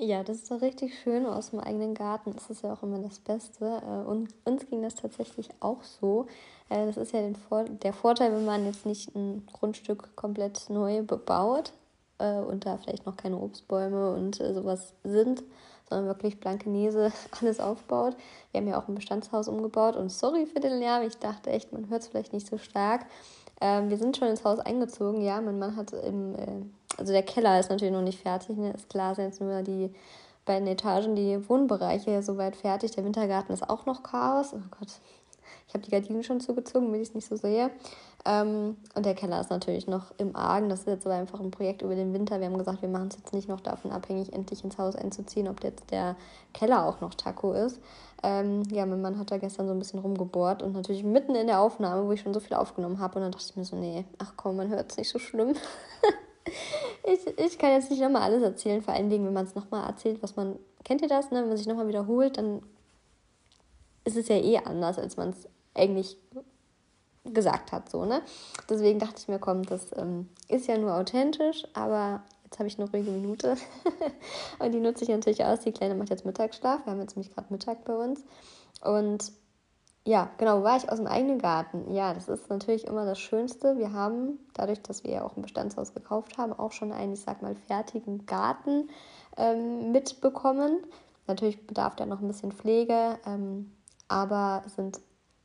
Ja, das ist doch richtig schön. Aus dem eigenen Garten ist es ja auch immer das Beste. Äh, und uns ging das tatsächlich auch so. Äh, das ist ja der Vorteil, wenn man jetzt nicht ein Grundstück komplett neu bebaut äh, und da vielleicht noch keine Obstbäume und sowas sind, sondern wirklich blanke Nese (laughs) alles aufbaut. Wir haben ja auch ein Bestandshaus umgebaut und sorry für den Lärm, ich dachte echt, man hört es vielleicht nicht so stark. Ähm, wir sind schon ins Haus eingezogen, ja, mein Mann hat im also der Keller ist natürlich noch nicht fertig, ne? ist klar, sind jetzt nur die beiden Etagen, die Wohnbereiche soweit fertig. Der Wintergarten ist auch noch Chaos. Oh Gott, ich habe die Gardinen schon zugezogen, damit ich es nicht so sehe. Ähm, und der Keller ist natürlich noch im Argen. Das ist jetzt aber einfach ein Projekt über den Winter. Wir haben gesagt, wir machen es jetzt nicht noch davon abhängig, endlich ins Haus einzuziehen, ob jetzt der Keller auch noch Taco ist. Ähm, ja, mein Mann hat da gestern so ein bisschen rumgebohrt und natürlich mitten in der Aufnahme, wo ich schon so viel aufgenommen habe. Und dann dachte ich mir so, nee, ach komm, man hört es nicht so schlimm. (laughs) ich, ich kann jetzt nicht nochmal alles erzählen, vor allen Dingen, wenn man es nochmal erzählt, was man. Kennt ihr das, ne? Wenn man sich nochmal wiederholt, dann ist es ja eh anders, als man es eigentlich gesagt hat, so, ne? Deswegen dachte ich mir, komm, das ähm, ist ja nur authentisch, aber jetzt habe ich eine ruhige Minute (laughs) und die nutze ich natürlich aus. Die Kleine macht jetzt Mittagsschlaf, wir haben jetzt nämlich gerade Mittag bei uns und ja, genau, war ich aus dem eigenen Garten. Ja, das ist natürlich immer das Schönste. Wir haben, dadurch, dass wir ja auch ein Bestandshaus gekauft haben, auch schon einen, ich sag mal, fertigen Garten ähm, mitbekommen. Natürlich bedarf der noch ein bisschen Pflege, ähm, aber sind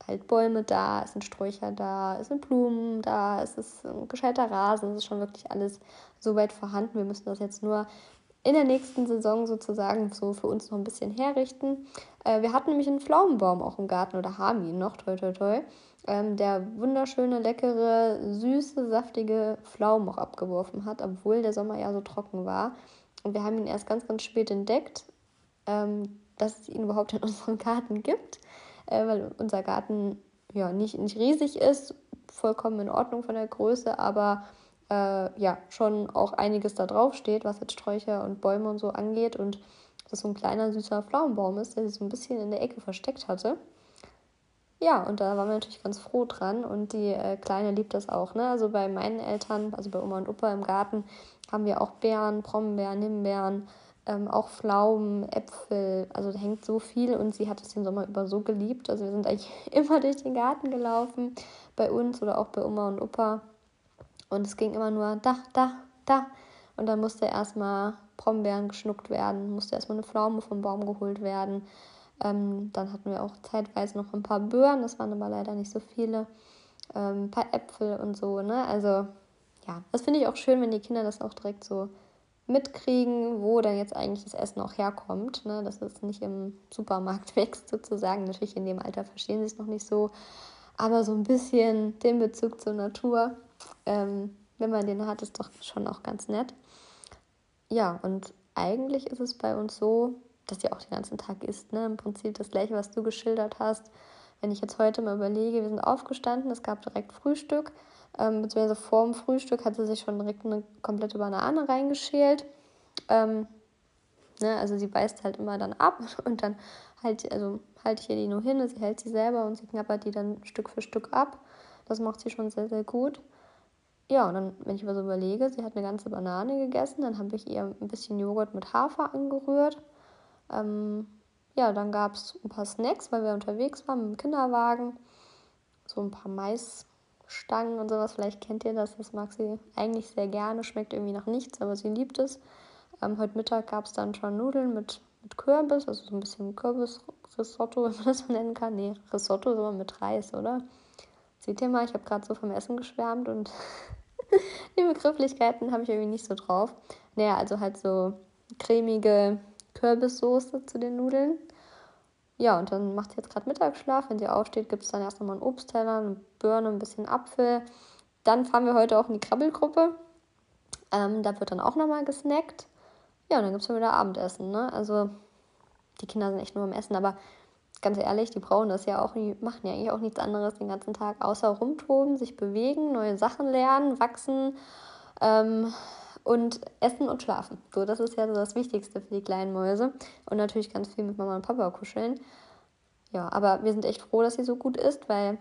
halt Bäume da, es sind Sträucher da, es sind Blumen da, es ist ein gescheiter Rasen, es ist schon wirklich alles soweit vorhanden. Wir müssen das jetzt nur in der nächsten Saison sozusagen so für uns noch ein bisschen herrichten. Äh, wir hatten nämlich einen Pflaumenbaum auch im Garten oder haben ihn noch, toi toi toi, ähm, der wunderschöne, leckere, süße, saftige Pflaumen auch abgeworfen hat, obwohl der Sommer ja so trocken war. Und wir haben ihn erst ganz, ganz spät entdeckt, ähm, dass es ihn überhaupt in (laughs) unserem Garten gibt, äh, weil unser Garten ja nicht, nicht riesig ist, vollkommen in Ordnung von der Größe, aber äh, ja schon auch einiges da drauf steht, was jetzt Sträucher und Bäume und so angeht. Und das so ein kleiner süßer Pflaumenbaum ist, der sich so ein bisschen in der Ecke versteckt hatte. Ja, und da waren wir natürlich ganz froh dran und die äh, Kleine liebt das auch. Ne? Also bei meinen Eltern, also bei Oma und Opa im Garten, haben wir auch Beeren, Brombeeren, Himbeeren, ähm, auch Pflaumen, Äpfel. Also da hängt so viel und sie hat es den Sommer über so geliebt. Also wir sind eigentlich (laughs) immer durch den Garten gelaufen, bei uns oder auch bei Oma und Opa. Und es ging immer nur da, da, da. Und dann musste erstmal Brombeeren geschnuckt werden, musste erstmal eine Pflaume vom Baum geholt werden. Ähm, dann hatten wir auch zeitweise noch ein paar Böhren, das waren aber leider nicht so viele. Ähm, ein paar Äpfel und so, ne? Also, ja, das finde ich auch schön, wenn die Kinder das auch direkt so mitkriegen, wo dann jetzt eigentlich das Essen auch herkommt, ne? Dass es nicht im Supermarkt (laughs) wächst sozusagen. Natürlich in dem Alter verstehen sie es noch nicht so, aber so ein bisschen den Bezug zur Natur ähm, wenn man den hat, ist doch schon auch ganz nett. Ja, und eigentlich ist es bei uns so, dass die auch den ganzen Tag isst. Ne? Im Prinzip das gleiche, was du geschildert hast. Wenn ich jetzt heute mal überlege, wir sind aufgestanden, es gab direkt Frühstück, ähm, beziehungsweise vor dem Frühstück hat sie sich schon direkt eine komplette Banane reingeschält. Ähm, ne? Also sie beißt halt immer dann ab (laughs) und dann halt, also halte ich ihr die nur hin, sie hält sie selber und sie knabbert die dann Stück für Stück ab. Das macht sie schon sehr, sehr gut. Ja, und dann, wenn ich mir so überlege, sie hat eine ganze Banane gegessen, dann habe ich ihr ein bisschen Joghurt mit Hafer angerührt. Ähm, ja, dann gab es ein paar Snacks, weil wir unterwegs waren mit dem Kinderwagen. So ein paar Maisstangen und sowas. Vielleicht kennt ihr das. Das mag sie eigentlich sehr gerne. Schmeckt irgendwie nach nichts, aber sie liebt es. Ähm, heute Mittag gab es dann schon Nudeln mit, mit Kürbis, also so ein bisschen Kürbisrisotto, (laughs) wenn man das so nennen kann. Nee, Risotto aber mit Reis, oder? Seht ihr mal, ich habe gerade so vom Essen geschwärmt und (laughs) die Begrifflichkeiten habe ich irgendwie nicht so drauf. Naja, also halt so cremige Kürbissoße zu den Nudeln. Ja, und dann macht sie jetzt gerade Mittagsschlaf. Wenn sie aufsteht, gibt es dann erst nochmal einen Obstteller, eine Birne, ein bisschen Apfel. Dann fahren wir heute auch in die Krabbelgruppe. Ähm, da wird dann auch nochmal gesnackt. Ja, und dann gibt es dann wieder Abendessen. Ne? Also die Kinder sind echt nur am Essen, aber ganz ehrlich, die brauchen das ja auch, die machen ja eigentlich auch nichts anderes den ganzen Tag, außer rumtoben, sich bewegen, neue Sachen lernen, wachsen, Ähm, und Essen und Schlafen. So, das ist ja so das Wichtigste für die kleinen Mäuse. Und natürlich ganz viel mit Mama und Papa kuscheln. Ja, aber wir sind echt froh, dass sie so gut ist, weil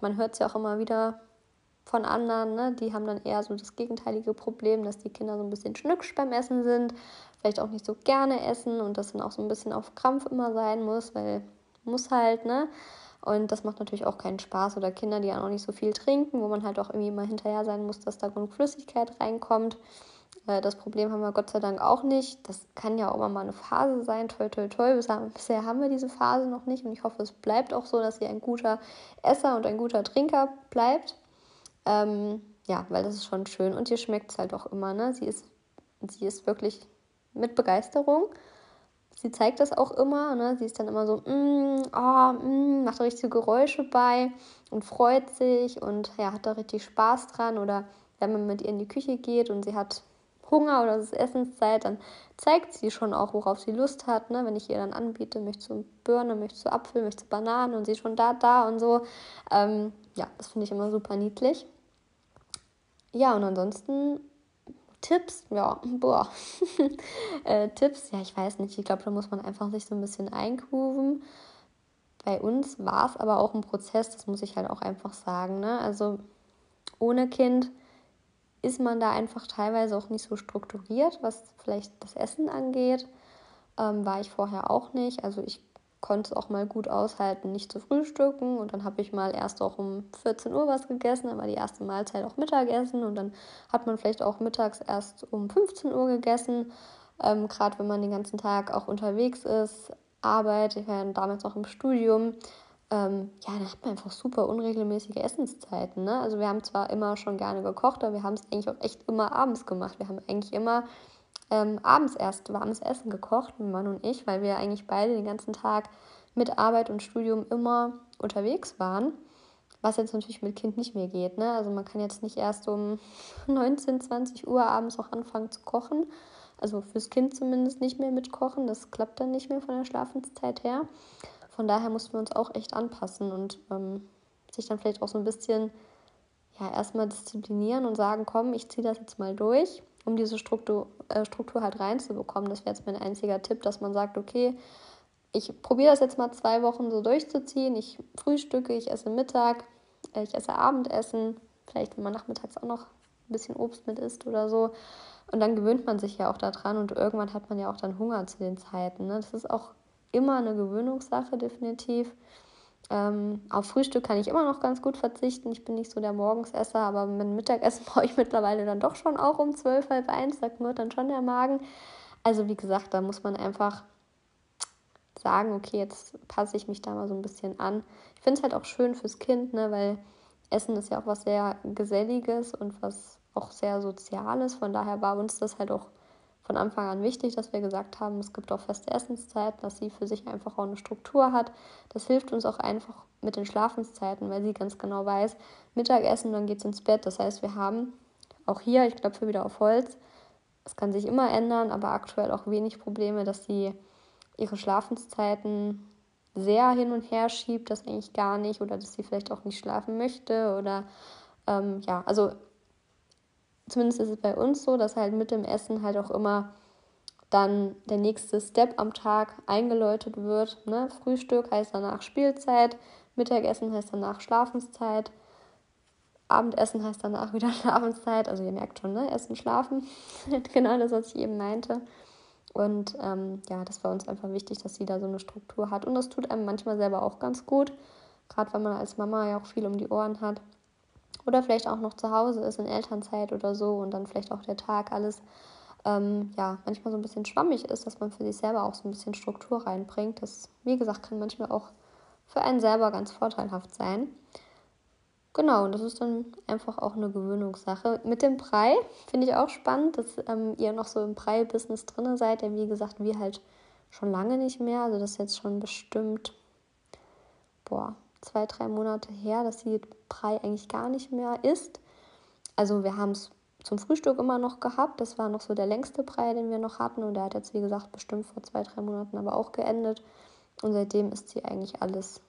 man hört es ja auch immer wieder von anderen, ne? die haben dann eher so das gegenteilige Problem, dass die Kinder so ein bisschen schnücksch beim Essen sind, vielleicht auch nicht so gerne essen und das dann auch so ein bisschen auf Krampf immer sein muss, weil muss halt, ne? Und das macht natürlich auch keinen Spaß. Oder Kinder, die ja noch nicht so viel trinken, wo man halt auch irgendwie mal hinterher sein muss, dass da genug Flüssigkeit reinkommt. Das Problem haben wir Gott sei Dank auch nicht. Das kann ja auch immer mal eine Phase sein. Toll, toll, toll. Bisher haben wir diese Phase noch nicht und ich hoffe, es bleibt auch so, dass sie ein guter Esser und ein guter Trinker bleibt. Ähm, ja, weil das ist schon schön und ihr schmeckt es halt auch immer. Ne? Sie, ist, sie ist wirklich mit Begeisterung sie zeigt das auch immer. Ne? Sie ist dann immer so, mm, oh, mm, macht richtige Geräusche bei und freut sich und ja, hat da richtig Spaß dran. Oder wenn man mit ihr in die Küche geht und sie hat Hunger oder es ist Essenszeit, dann zeigt sie schon auch, worauf sie Lust hat. Ne? Wenn ich ihr dann anbiete, möchte du Birne, möchte du Apfel, möchte du Bananen und sie schon da, da und so. Ähm, ja, das finde ich immer super niedlich. Ja, und ansonsten Tipps, ja, (laughs) boah. (laughs) äh, Tipps, ja, ich weiß nicht. Ich glaube, da muss man einfach sich so ein bisschen eingrooven. Bei uns war es aber auch ein Prozess, das muss ich halt auch einfach sagen. Ne? Also ohne Kind ist man da einfach teilweise auch nicht so strukturiert, was vielleicht das Essen angeht. Ähm, war ich vorher auch nicht. Also ich konnte es auch mal gut aushalten, nicht zu frühstücken. Und dann habe ich mal erst auch um 14 Uhr was gegessen, war die erste Mahlzeit auch Mittagessen. Und dann hat man vielleicht auch mittags erst um 15 Uhr gegessen. Ähm, Gerade wenn man den ganzen Tag auch unterwegs ist, Arbeit, ich war ja damals auch im Studium. Ähm, ja, dann hat man einfach super unregelmäßige Essenszeiten. Ne? Also wir haben zwar immer schon gerne gekocht, aber wir haben es eigentlich auch echt immer abends gemacht. Wir haben eigentlich immer ähm, abends erst warmes Essen gekocht, mein Mann und ich, weil wir eigentlich beide den ganzen Tag mit Arbeit und Studium immer unterwegs waren. Was jetzt natürlich mit Kind nicht mehr geht. Ne? Also man kann jetzt nicht erst um (laughs) 19, 20 Uhr abends auch anfangen zu kochen. Also fürs Kind zumindest nicht mehr mit Kochen. Das klappt dann nicht mehr von der Schlafenszeit her. Von daher mussten wir uns auch echt anpassen und ähm, sich dann vielleicht auch so ein bisschen ja, erstmal disziplinieren und sagen, komm, ich ziehe das jetzt mal durch um diese Struktur, äh, Struktur halt reinzubekommen. Das wäre jetzt mein einziger Tipp, dass man sagt, okay, ich probiere das jetzt mal zwei Wochen so durchzuziehen. Ich frühstücke, ich esse Mittag, äh, ich esse Abendessen, vielleicht wenn man nachmittags auch noch ein bisschen Obst mit isst oder so. Und dann gewöhnt man sich ja auch daran und irgendwann hat man ja auch dann Hunger zu den Zeiten. Ne? Das ist auch immer eine Gewöhnungssache, definitiv. Ähm, auf Frühstück kann ich immer noch ganz gut verzichten. Ich bin nicht so der Morgensesser, aber mit Mittagessen (laughs) brauche ich mittlerweile dann doch schon auch um zwölf, halb eins. Da knurrt dann schon der Magen. Also wie gesagt, da muss man einfach sagen, okay, jetzt passe ich mich da mal so ein bisschen an. Ich finde es halt auch schön fürs Kind, ne, weil Essen ist ja auch was sehr Geselliges und was auch sehr Soziales. Von daher war uns das halt auch von Anfang an wichtig, dass wir gesagt haben, es gibt auch feste Essenszeiten, dass sie für sich einfach auch eine Struktur hat. Das hilft uns auch einfach mit den Schlafenszeiten, weil sie ganz genau weiß, Mittagessen, dann geht es ins Bett. Das heißt, wir haben auch hier, ich glaube, wieder auf Holz, es kann sich immer ändern, aber aktuell auch wenig Probleme, dass sie ihre Schlafenszeiten sehr hin und her schiebt, das eigentlich gar nicht, oder dass sie vielleicht auch nicht schlafen möchte oder ähm, ja, also zumindest ist es bei uns so, dass halt mit dem Essen halt auch immer dann der nächste Step am Tag eingeläutet wird. Ne? Frühstück heißt danach Spielzeit, Mittagessen heißt danach Schlafenszeit, Abendessen heißt danach (laughs) wieder Schlafenszeit. Also ihr merkt schon, ne? Essen, Schlafen. (laughs) genau das, was ich eben meinte. Und ähm, ja, das war uns einfach wichtig, dass sie da so eine Struktur hat. Und das tut einem manchmal selber auch ganz gut. Gerade wenn man als Mama ja auch viel um die Ohren hat oder vielleicht auch noch zu Hause ist in Elternzeit oder so und dann vielleicht auch der Tag alles ähm, ja manchmal so ein bisschen schwammig ist, dass man für sich selber auch so ein bisschen Struktur reinbringt. Das, wie gesagt, kann manchmal auch für einen selber ganz vorteilhaft sein. Genau, und das ist dann einfach auch eine Gewöhnungssache. Mit dem Brei finde ich auch spannend, dass ähm, ihr noch so im Brei-Business drin seid. Ja, wie gesagt, wir halt schon lange nicht mehr. Also das ist jetzt schon bestimmt, boah, zwei, drei Monate her, dass sie Brei eigentlich gar nicht mehr isst. Also wir haben es zum Frühstück immer noch gehabt. Das war noch so der längste Brei, den wir noch hatten. Und der hat jetzt, wie gesagt, bestimmt vor zwei, drei Monaten aber auch geendet. Und seitdem isst sie eigentlich alles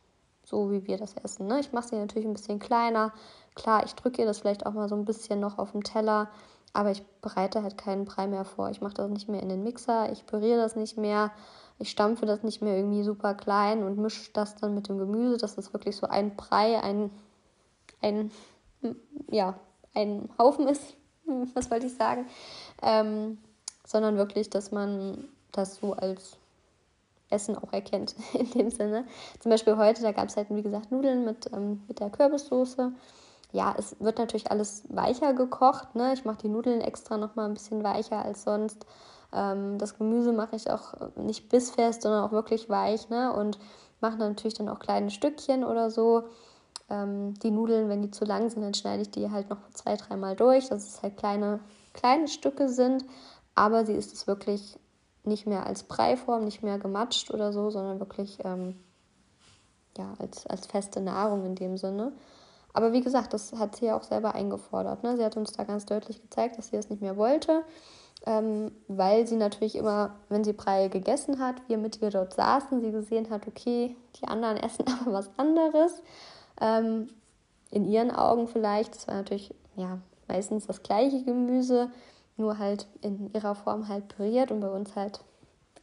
so, wie wir das essen. Ne? Ich mache sie natürlich ein bisschen kleiner. Klar, ich drücke ihr das vielleicht auch mal so ein bisschen noch auf den Teller. aber ich bereite halt keinen Brei mehr vor. Ich mache das nicht mehr in den Mixer, ich püriere das nicht mehr, ich stampfe das nicht mehr irgendwie super klein und mische das dann mit dem Gemüse, das wirklich so ein Brei, ein, ein, ja, ein Haufen ist, (laughs) was wollte ich sagen, ähm, sondern wirklich, dass man das so als Essen auch erkennt, (laughs) in dem Sinne. Zum Beispiel heute, da gab es halt, wie gesagt, Nudeln mit, ähm, mit der Kürbissoße. Ja, es wird natürlich alles weicher gekocht. Ne? Ich mache die Nudeln extra nochmal ein bisschen weicher als sonst. Ähm, das Gemüse mache ich auch nicht bissfest, sondern auch wirklich weich. Ne? Und mache natürlich dann auch kleine Stückchen oder so. Ähm, die Nudeln, wenn die zu lang sind, dann schneide ich die halt noch zwei, dreimal durch, dass es halt kleine, kleine Stücke sind. Aber sie ist es wirklich nicht mehr als Breiform, nicht mehr gematscht oder so, sondern wirklich ähm, ja, als, als feste Nahrung in dem Sinne. Aber wie gesagt, das hat sie ja auch selber eingefordert. Ne? Sie hat uns da ganz deutlich gezeigt, dass sie das nicht mehr wollte, ähm, weil sie natürlich immer, wenn sie Brei gegessen hat, wir mit ihr dort saßen, sie gesehen hat, okay, die anderen (laughs) essen aber was anderes. Ähm, in ihren Augen vielleicht, das war natürlich ja meistens das gleiche Gemüse, nur halt in ihrer Form halt püriert und bei uns halt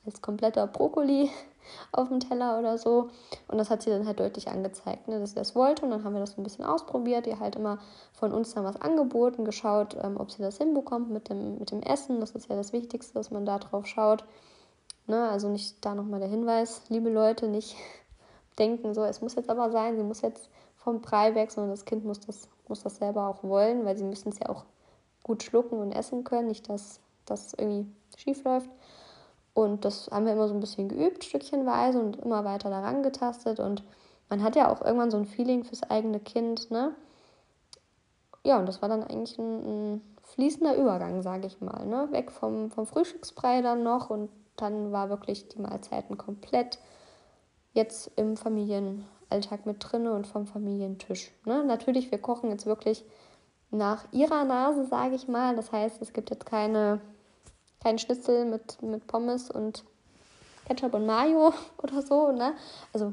als kompletter Brokkoli (laughs) auf dem Teller oder so. Und das hat sie dann halt deutlich angezeigt, ne, dass sie das wollte. Und dann haben wir das so ein bisschen ausprobiert. Ihr halt immer von uns dann was angeboten, geschaut, ähm, ob sie das hinbekommt mit dem, mit dem Essen. Das ist ja das Wichtigste, dass man da drauf schaut. Ne, also nicht da nochmal der Hinweis, liebe Leute, nicht (laughs) denken, so, es muss jetzt aber sein, sie muss jetzt vom Brei weg, sondern das Kind muss das, muss das selber auch wollen, weil sie müssen es ja auch gut schlucken und essen können, nicht dass das irgendwie schief läuft. Und das haben wir immer so ein bisschen geübt, stückchenweise und immer weiter daran getastet. Und man hat ja auch irgendwann so ein Feeling fürs eigene Kind, ne? Ja, und das war dann eigentlich ein, ein fließender Übergang, sage ich mal, ne? Weg vom, vom Frühstücksbrei dann noch und dann war wirklich die Mahlzeiten komplett jetzt im Familienalltag mit drinne und vom Familientisch. Ne? Natürlich, wir kochen jetzt wirklich nach ihrer Nase, sage ich mal. Das heißt, es gibt jetzt keine, kein Schnitzel mit, mit Pommes und Ketchup und Mayo (laughs) oder so. Ne? Also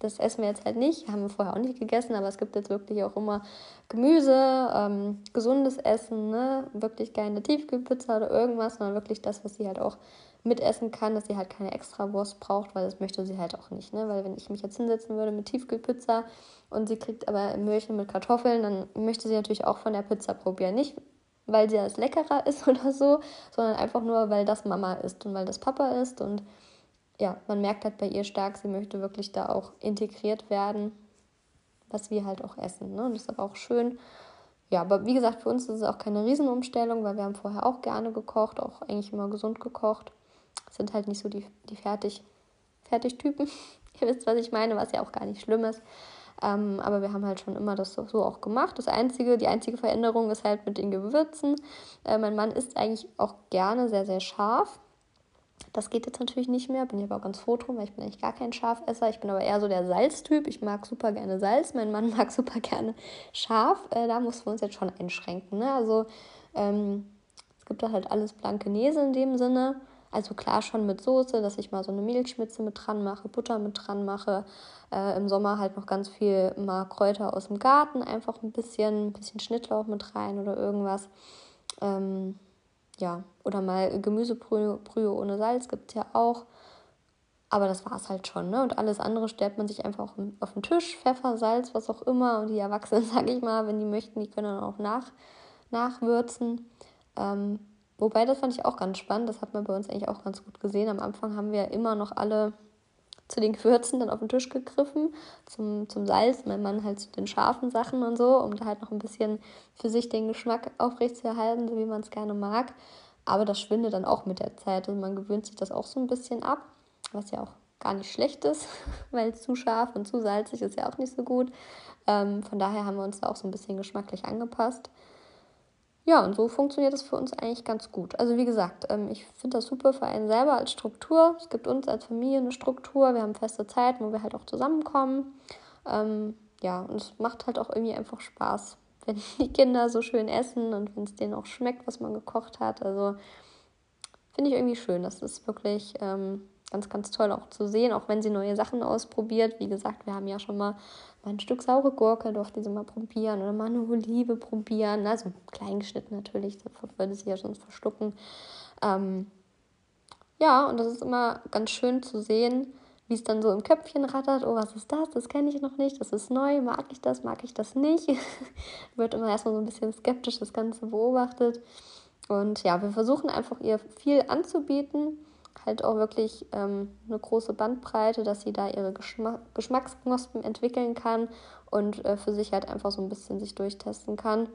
das essen wir jetzt halt nicht, haben wir vorher auch nicht gegessen, aber es gibt jetzt wirklich auch immer Gemüse, ähm, gesundes Essen, ne? wirklich keine Tiefkühlpizza oder irgendwas, sondern wirklich das, was sie halt auch mitessen kann, dass sie halt keine Extrawurst braucht, weil das möchte sie halt auch nicht. Ne? Weil wenn ich mich jetzt hinsetzen würde mit Tiefkühlpizza und sie kriegt aber Möhrchen mit Kartoffeln, dann möchte sie natürlich auch von der Pizza probieren. Nicht, weil sie das leckerer (laughs) ist oder so, sondern einfach nur, weil das Mama ist und weil das Papa ist. Und ja, man merkt halt bei ihr stark, sie möchte wirklich da auch integriert werden, was wir halt auch essen. Ne? Und das ist aber auch schön. Ja, aber wie gesagt, für uns ist es auch keine Riesenumstellung, weil wir haben vorher auch gerne gekocht, auch eigentlich immer gesund gekocht sind halt nicht so die, die Fertig, Fertigtypen. (laughs) Ihr wisst, was ich meine, was ja auch gar nicht schlimm ist. Ähm, aber wir haben halt schon immer das so, so, auch gemacht. Das einzige, die einzige Veränderung ist halt mit den Gewürzen. Äh, mein Mann isst eigentlich auch gerne sehr, sehr scharf. Das geht jetzt natürlich nicht mehr, bin ich aber auch ganz froh drum, weil ich bin eigentlich gar kein Schafesser. Ich bin aber eher so der Salztyp. Ich mag super gerne Salz, mein Mann (laughs) mag super gerne scharf. Äh, da mussten wir uns jetzt schon einschränken. Ne? Also ähm, es gibt da halt alles blanke Nese in dem Sinne. Also klar schon mit Soße, dass ich mal so eine Mehlschmitze mit dran mache, Butter mit dran mache. Äh, Im Sommer halt noch ganz viel mal Kräuter aus dem Garten, einfach ein bisschen, ein bisschen Schnittlauch mit rein oder irgendwas. Ähm, ja, oder mal Gemüsebrühe Brühe ohne Salz gibt es ja auch. Aber das war es halt schon, ne? Und alles andere stellt man sich einfach auf den Tisch, Pfeffer, Salz, was auch immer. Und die Erwachsenen, (laughs) sage ich mal, wenn die möchten, die können dann auch nach, nachwürzen. Ähm, Wobei, das fand ich auch ganz spannend. Das hat man bei uns eigentlich auch ganz gut gesehen. Am Anfang haben wir immer noch alle zu den Gewürzen dann auf den Tisch gegriffen, zum, zum Salz, mein Mann halt zu den scharfen Sachen und so, um da halt noch ein bisschen für sich den Geschmack aufrechtzuerhalten, so wie man es gerne mag. Aber das schwindet dann auch mit der Zeit. Also man gewöhnt sich das auch so ein bisschen ab, was ja auch gar nicht schlecht ist, (laughs) weil zu scharf und zu salzig ist ja auch nicht so gut. Ähm, von daher haben wir uns da auch so ein bisschen geschmacklich angepasst. Ja, und so funktioniert es für uns eigentlich ganz gut. Also wie gesagt, ähm, ich finde das super für einen selber als Struktur. Es gibt uns als Familie eine Struktur. Wir haben feste Zeiten, wo wir halt auch zusammenkommen. Ähm, ja, und es macht halt auch irgendwie einfach Spaß, (laughs) wenn die Kinder so schön essen und wenn es denen auch schmeckt, was man gekocht hat. Also finde ich irgendwie schön. Das ist wirklich, ähm, ganz, ganz toll auch zu sehen, auch wenn sie neue Sachen ausprobiert. Wie gesagt, wir haben ja schon mal, mal ein Stück saure Gurke, durfte sie mal probieren oder mal eine Olive probieren. Also klein geschnitten natürlich, sofort würde sie ja sonst verschlucken. Ähm, ja, und das ist immer ganz schön zu sehen, wie es dann so im Köpfchen rattert. Oh, was ist das? Das kenne ich noch nicht. Das ist neu. Mag ich das? Mag ich das nicht? (laughs) Wird immer erstmal so ein bisschen skeptisch das Ganze beobachtet. Und ja, wir versuchen einfach ihr viel anzubieten. Halt auch wirklich ähm, eine große Bandbreite, dass sie da ihre Geschmack Geschmacksknospen entwickeln kann und äh, für sich halt einfach so ein bisschen sich durchtesten kann.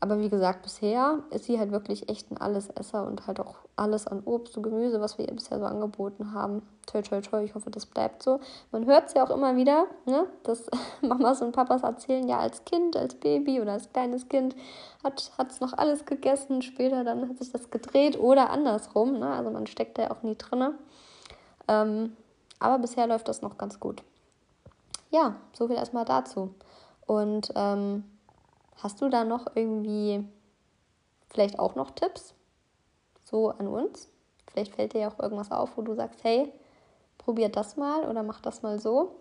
Aber wie gesagt, bisher ist sie halt wirklich echt ein Allesesser und halt auch alles an Obst und Gemüse, was wir ihr bisher so angeboten haben. Toi, toi, toi, ich hoffe, das bleibt so. Man hört es ja auch immer wieder, ne? dass (laughs) Mamas und Papas erzählen, ja, als Kind, als Baby oder als kleines Kind hat es noch alles gegessen. Später dann hat sich das gedreht oder andersrum. Ne? Also man steckt da ja auch nie drin. Ähm, aber bisher läuft das noch ganz gut. Ja, so viel erstmal dazu. Und ähm, Hast du da noch irgendwie vielleicht auch noch Tipps so an uns? Vielleicht fällt dir ja auch irgendwas auf, wo du sagst, hey, probier das mal oder mach das mal so.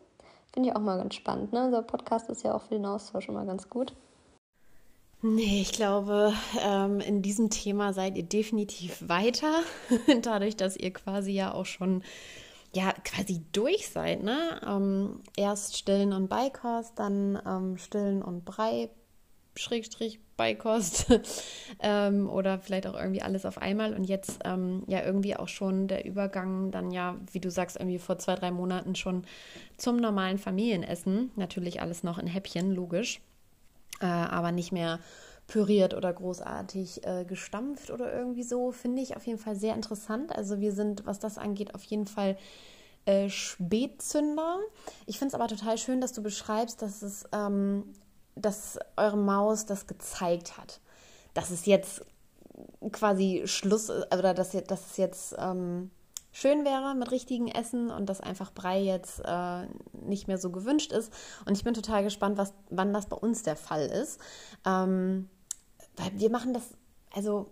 Finde ich auch mal ganz spannend. Ne? Unser Podcast ist ja auch für den Austausch immer ganz gut.
Nee, ich glaube, ähm, in diesem Thema seid ihr definitiv weiter, (laughs) dadurch, dass ihr quasi ja auch schon ja quasi durch seid. Ne? Ähm, erst Stillen und Beikost, dann ähm, Stillen und Brei Schrägstrich Beikost (laughs) ähm, oder vielleicht auch irgendwie alles auf einmal und jetzt ähm, ja irgendwie auch schon der Übergang dann ja, wie du sagst, irgendwie vor zwei, drei Monaten schon zum normalen Familienessen. Natürlich alles noch in Häppchen, logisch, äh, aber nicht mehr püriert oder großartig äh, gestampft oder irgendwie so, finde ich auf jeden Fall sehr interessant. Also wir sind, was das angeht, auf jeden Fall äh, Spätzünder. Ich finde es aber total schön, dass du beschreibst, dass es ähm, dass eure Maus das gezeigt hat. Dass es jetzt quasi Schluss oder dass, dass es jetzt ähm, schön wäre mit richtigen Essen und dass einfach Brei jetzt äh, nicht mehr so gewünscht ist. Und ich bin total gespannt, was, wann das bei uns der Fall ist. Ähm, weil wir machen das, also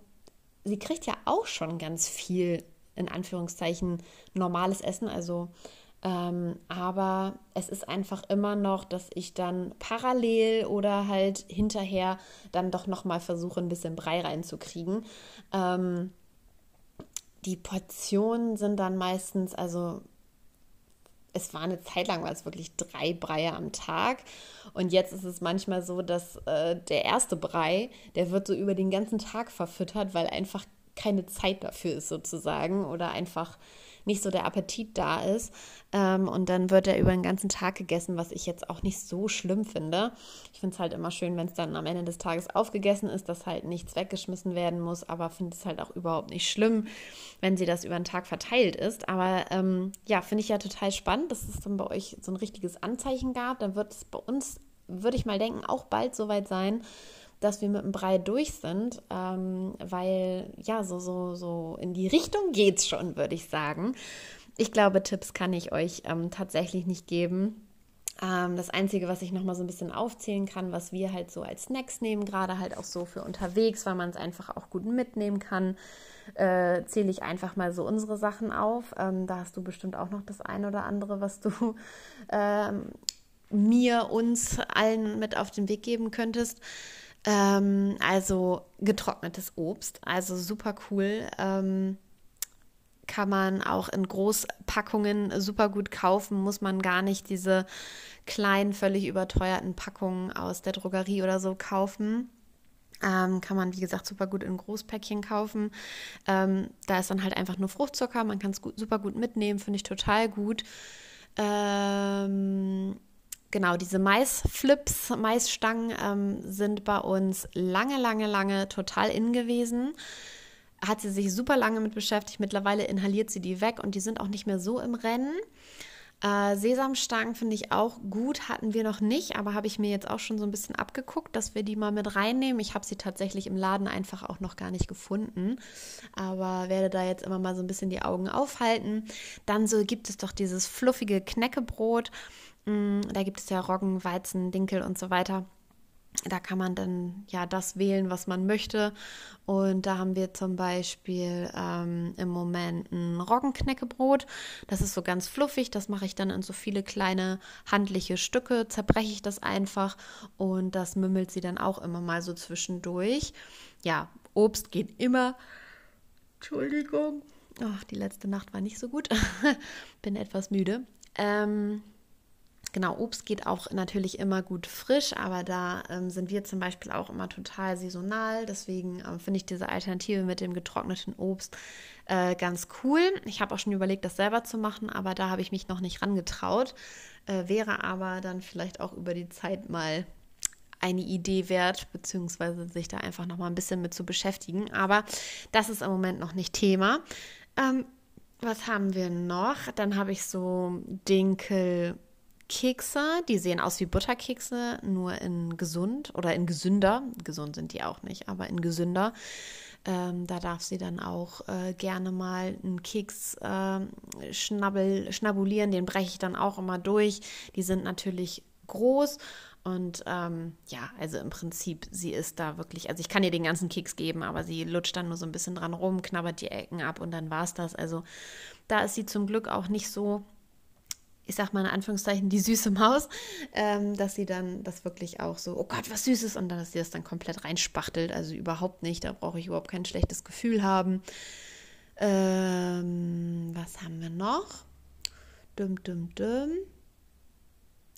sie kriegt ja auch schon ganz viel in Anführungszeichen normales Essen, also ähm, aber es ist einfach immer noch, dass ich dann parallel oder halt hinterher dann doch nochmal versuche, ein bisschen Brei reinzukriegen. Ähm, die Portionen sind dann meistens, also es war eine Zeit lang, war es wirklich drei Breie am Tag. Und jetzt ist es manchmal so, dass äh, der erste Brei, der wird so über den ganzen Tag verfüttert, weil einfach keine Zeit dafür ist sozusagen oder einfach nicht so der Appetit da ist. Ähm, und dann wird er über den ganzen Tag gegessen, was ich jetzt auch nicht so schlimm finde. Ich finde es halt immer schön, wenn es dann am Ende des Tages aufgegessen ist, dass halt nichts weggeschmissen werden muss, aber finde es halt auch überhaupt nicht schlimm, wenn sie das über den Tag verteilt ist. Aber ähm, ja, finde ich ja total spannend, dass es dann bei euch so ein richtiges Anzeichen gab. Dann wird es bei uns, würde ich mal denken, auch bald soweit sein, dass wir mit dem Brei durch sind, ähm, weil ja, so, so, so in die Richtung geht es schon, würde ich sagen. Ich glaube, Tipps kann ich euch ähm, tatsächlich nicht geben. Ähm, das Einzige, was ich nochmal so ein bisschen aufzählen kann, was wir halt so als Snacks nehmen, gerade halt auch so für unterwegs, weil man es einfach auch gut mitnehmen kann, äh, zähle ich einfach mal so unsere Sachen auf. Ähm, da hast du bestimmt auch noch das eine oder andere, was du ähm, mir, uns allen mit auf den Weg geben könntest. Ähm, also getrocknetes Obst, also super cool. Ähm, kann man auch in Großpackungen super gut kaufen, muss man gar nicht diese kleinen, völlig überteuerten Packungen aus der Drogerie oder so kaufen. Ähm, kann man, wie gesagt, super gut in Großpäckchen kaufen. Ähm, da ist dann halt einfach nur Fruchtzucker, man kann es super gut mitnehmen, finde ich total gut. Ähm, genau, diese Maisflips, Maisstangen ähm, sind bei uns lange, lange, lange total in gewesen. Hat sie sich super lange mit beschäftigt. Mittlerweile inhaliert sie die weg und die sind auch nicht mehr so im Rennen. Äh, Sesamstangen finde ich auch gut, hatten wir noch nicht, aber habe ich mir jetzt auch schon so ein bisschen abgeguckt, dass wir die mal mit reinnehmen. Ich habe sie tatsächlich im Laden einfach auch noch gar nicht gefunden, aber werde da jetzt immer mal so ein bisschen die Augen aufhalten. Dann so gibt es doch dieses fluffige Knäckebrot. Mm, da gibt es ja Roggen, Weizen, Dinkel und so weiter. Da kann man dann ja das wählen, was man möchte. Und da haben wir zum Beispiel ähm, im Moment ein Roggenknäckebrot. Das ist so ganz fluffig. Das mache ich dann in so viele kleine handliche Stücke. Zerbreche ich das einfach und das mümmelt sie dann auch immer mal so zwischendurch. Ja, Obst geht immer. Entschuldigung. Ach, die letzte Nacht war nicht so gut. (laughs) Bin etwas müde. Ähm, Genau, Obst geht auch natürlich immer gut frisch, aber da ähm, sind wir zum Beispiel auch immer total saisonal. Deswegen äh, finde ich diese Alternative mit dem getrockneten Obst äh, ganz cool. Ich habe auch schon überlegt, das selber zu machen, aber da habe ich mich noch nicht rangetraut. Äh, wäre aber dann vielleicht auch über die Zeit mal eine Idee wert, beziehungsweise sich da einfach noch mal ein bisschen mit zu beschäftigen. Aber das ist im Moment noch nicht Thema. Ähm, was haben wir noch? Dann habe ich so Dinkel Kekse, die sehen aus wie Butterkekse, nur in gesund oder in gesünder. Gesund sind die auch nicht, aber in gesünder. Ähm, da darf sie dann auch äh, gerne mal einen Keks äh, schnabbel, schnabulieren. Den breche ich dann auch immer durch. Die sind natürlich groß. Und ähm, ja, also im Prinzip, sie ist da wirklich, also ich kann ihr den ganzen Keks geben, aber sie lutscht dann nur so ein bisschen dran rum, knabbert die Ecken ab und dann war es das. Also da ist sie zum Glück auch nicht so ich sag mal in Anführungszeichen, die süße Maus, ähm, dass sie dann das wirklich auch so, oh Gott, was Süßes, und dann, dass sie das dann komplett reinspachtelt. Also überhaupt nicht, da brauche ich überhaupt kein schlechtes Gefühl haben. Ähm, was haben wir noch? Dum, dum, dum.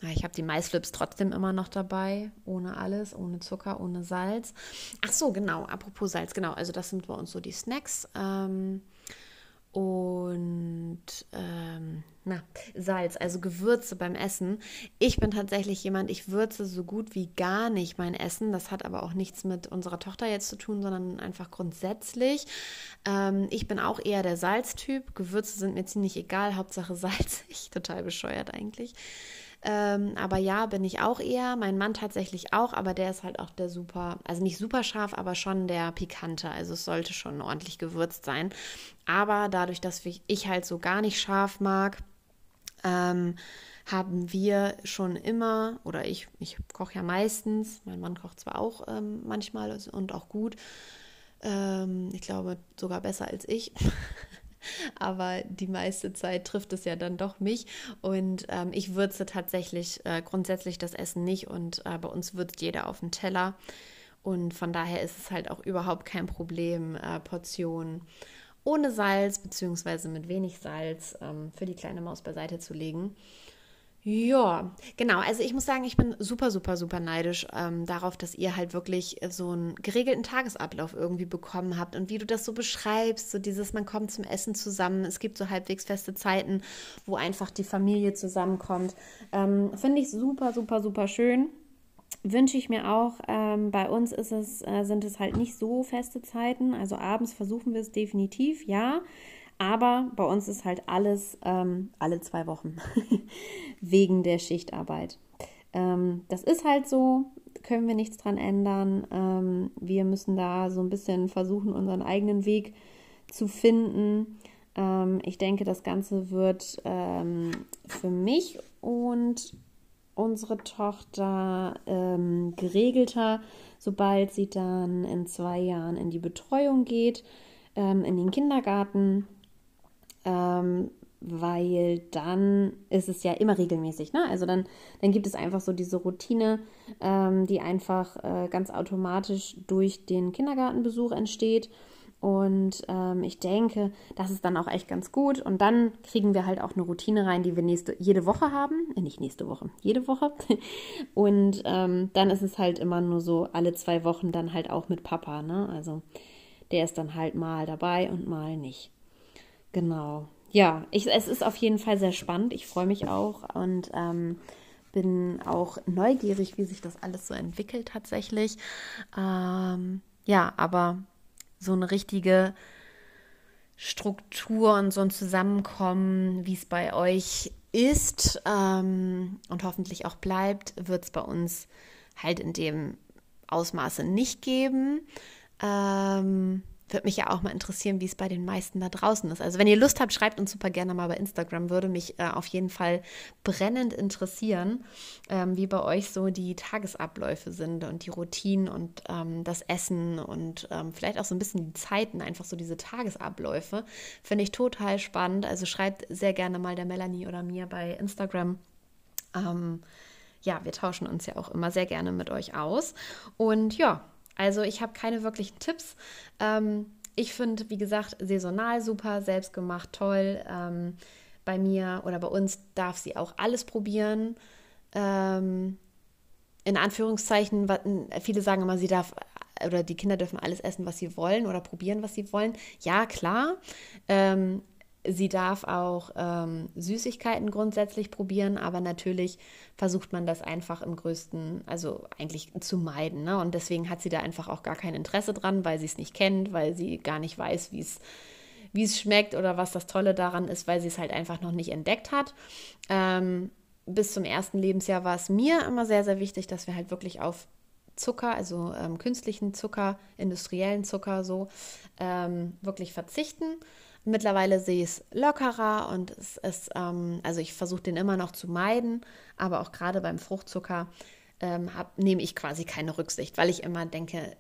Ja, ich habe die Maisflips trotzdem immer noch dabei, ohne alles, ohne Zucker, ohne Salz. Ach so, genau, apropos Salz, genau, also das sind bei uns so die Snacks. Ähm, und ähm, na, Salz, also Gewürze beim Essen. Ich bin tatsächlich jemand, ich würze so gut wie gar nicht mein Essen. Das hat aber auch nichts mit unserer Tochter jetzt zu tun, sondern einfach grundsätzlich. Ähm, ich bin auch eher der Salztyp. Gewürze sind mir ziemlich egal, Hauptsache (laughs) salzig. Total bescheuert eigentlich. Ähm, aber ja, bin ich auch eher. Mein Mann tatsächlich auch, aber der ist halt auch der super, also nicht super scharf, aber schon der pikante. Also es sollte schon ordentlich gewürzt sein. Aber dadurch, dass ich halt so gar nicht scharf mag, ähm, haben wir schon immer, oder ich, ich koche ja meistens, mein Mann kocht zwar auch ähm, manchmal und auch gut, ähm, ich glaube sogar besser als ich. (laughs) aber die meiste Zeit trifft es ja dann doch mich. Und ähm, ich würze tatsächlich äh, grundsätzlich das Essen nicht und äh, bei uns würzt jeder auf dem Teller. Und von daher ist es halt auch überhaupt kein Problem, äh, Portionen ohne Salz bzw. mit wenig Salz ähm, für die kleine Maus beiseite zu legen. Ja, genau. Also ich muss sagen, ich bin super, super, super neidisch ähm, darauf, dass ihr halt wirklich so einen geregelten Tagesablauf irgendwie bekommen habt und wie du das so beschreibst, so dieses, man kommt zum Essen zusammen, es gibt so halbwegs feste Zeiten, wo einfach die Familie zusammenkommt. Ähm, Finde ich super, super, super schön. Wünsche ich mir auch. Ähm, bei uns ist es, äh, sind es halt nicht so feste Zeiten. Also abends versuchen wir es definitiv, ja. Aber bei uns ist halt alles ähm, alle zwei Wochen (laughs) wegen der Schichtarbeit. Ähm, das ist halt so, können wir nichts dran ändern. Ähm, wir müssen da so ein bisschen versuchen, unseren eigenen Weg zu finden. Ähm, ich denke, das Ganze wird ähm, für mich und unsere Tochter ähm, geregelter, sobald sie dann in zwei Jahren in die Betreuung geht, in den Kindergarten ähm, weil dann ist es ja immer regelmäßig. Ne? Also dann, dann gibt es einfach so diese Routine, ähm, die einfach äh, ganz automatisch durch den Kindergartenbesuch entsteht. Und ähm, ich denke, das ist dann auch echt ganz gut. Und dann kriegen wir halt auch eine Routine rein, die wir nächste, jede Woche haben. Äh, nicht nächste Woche, jede Woche. (laughs) Und ähm, dann ist es halt immer nur so alle zwei Wochen dann halt auch mit Papa. Ne? Also der ist dann halt mal dabei und mal nicht. Genau. Ja, ich, es ist auf jeden Fall sehr spannend. Ich freue mich auch und ähm, bin auch neugierig, wie sich das alles so entwickelt tatsächlich. Ähm, ja, aber so eine richtige Struktur und so ein Zusammenkommen, wie es bei euch ist ähm, und hoffentlich auch bleibt, wird es bei uns halt in dem Ausmaße nicht geben. Ähm, würde mich ja auch mal interessieren, wie es bei den meisten da draußen ist. Also wenn ihr Lust habt, schreibt uns super gerne mal bei Instagram. Würde mich äh, auf jeden Fall brennend interessieren, ähm, wie bei euch so die Tagesabläufe sind und die Routinen und ähm, das Essen und ähm, vielleicht auch so ein bisschen die Zeiten, einfach so diese Tagesabläufe. Finde ich total spannend. Also schreibt sehr gerne mal der Melanie oder mir bei Instagram. Ähm, ja, wir tauschen uns ja auch immer sehr gerne mit euch aus. Und ja, also ich habe keine wirklichen Tipps. Ähm, ich finde, wie gesagt, saisonal super, selbstgemacht toll. Ähm, bei mir oder bei uns darf sie auch alles probieren. Ähm, in Anführungszeichen, viele sagen immer, sie darf oder die Kinder dürfen alles essen, was sie wollen oder probieren, was sie wollen. Ja, klar. Ähm, Sie darf auch ähm, Süßigkeiten grundsätzlich probieren, aber natürlich versucht man das einfach im größten, also eigentlich zu meiden. Ne? Und deswegen hat sie da einfach auch gar kein Interesse dran, weil sie es nicht kennt, weil sie gar nicht weiß, wie es wie es schmeckt oder was das Tolle daran ist, weil sie es halt einfach noch nicht entdeckt hat. Ähm, bis zum ersten Lebensjahr war es mir immer sehr, sehr wichtig, dass wir halt wirklich auf Zucker, also ähm, künstlichen Zucker, industriellen Zucker so, ähm, wirklich verzichten. Mittlerweile sehe ich es lockerer und es ist, ähm, also ich versuche den immer noch zu meiden, aber auch gerade beim Fruchtzucker ähm, nehme ich quasi keine Rücksicht, weil ich immer denke,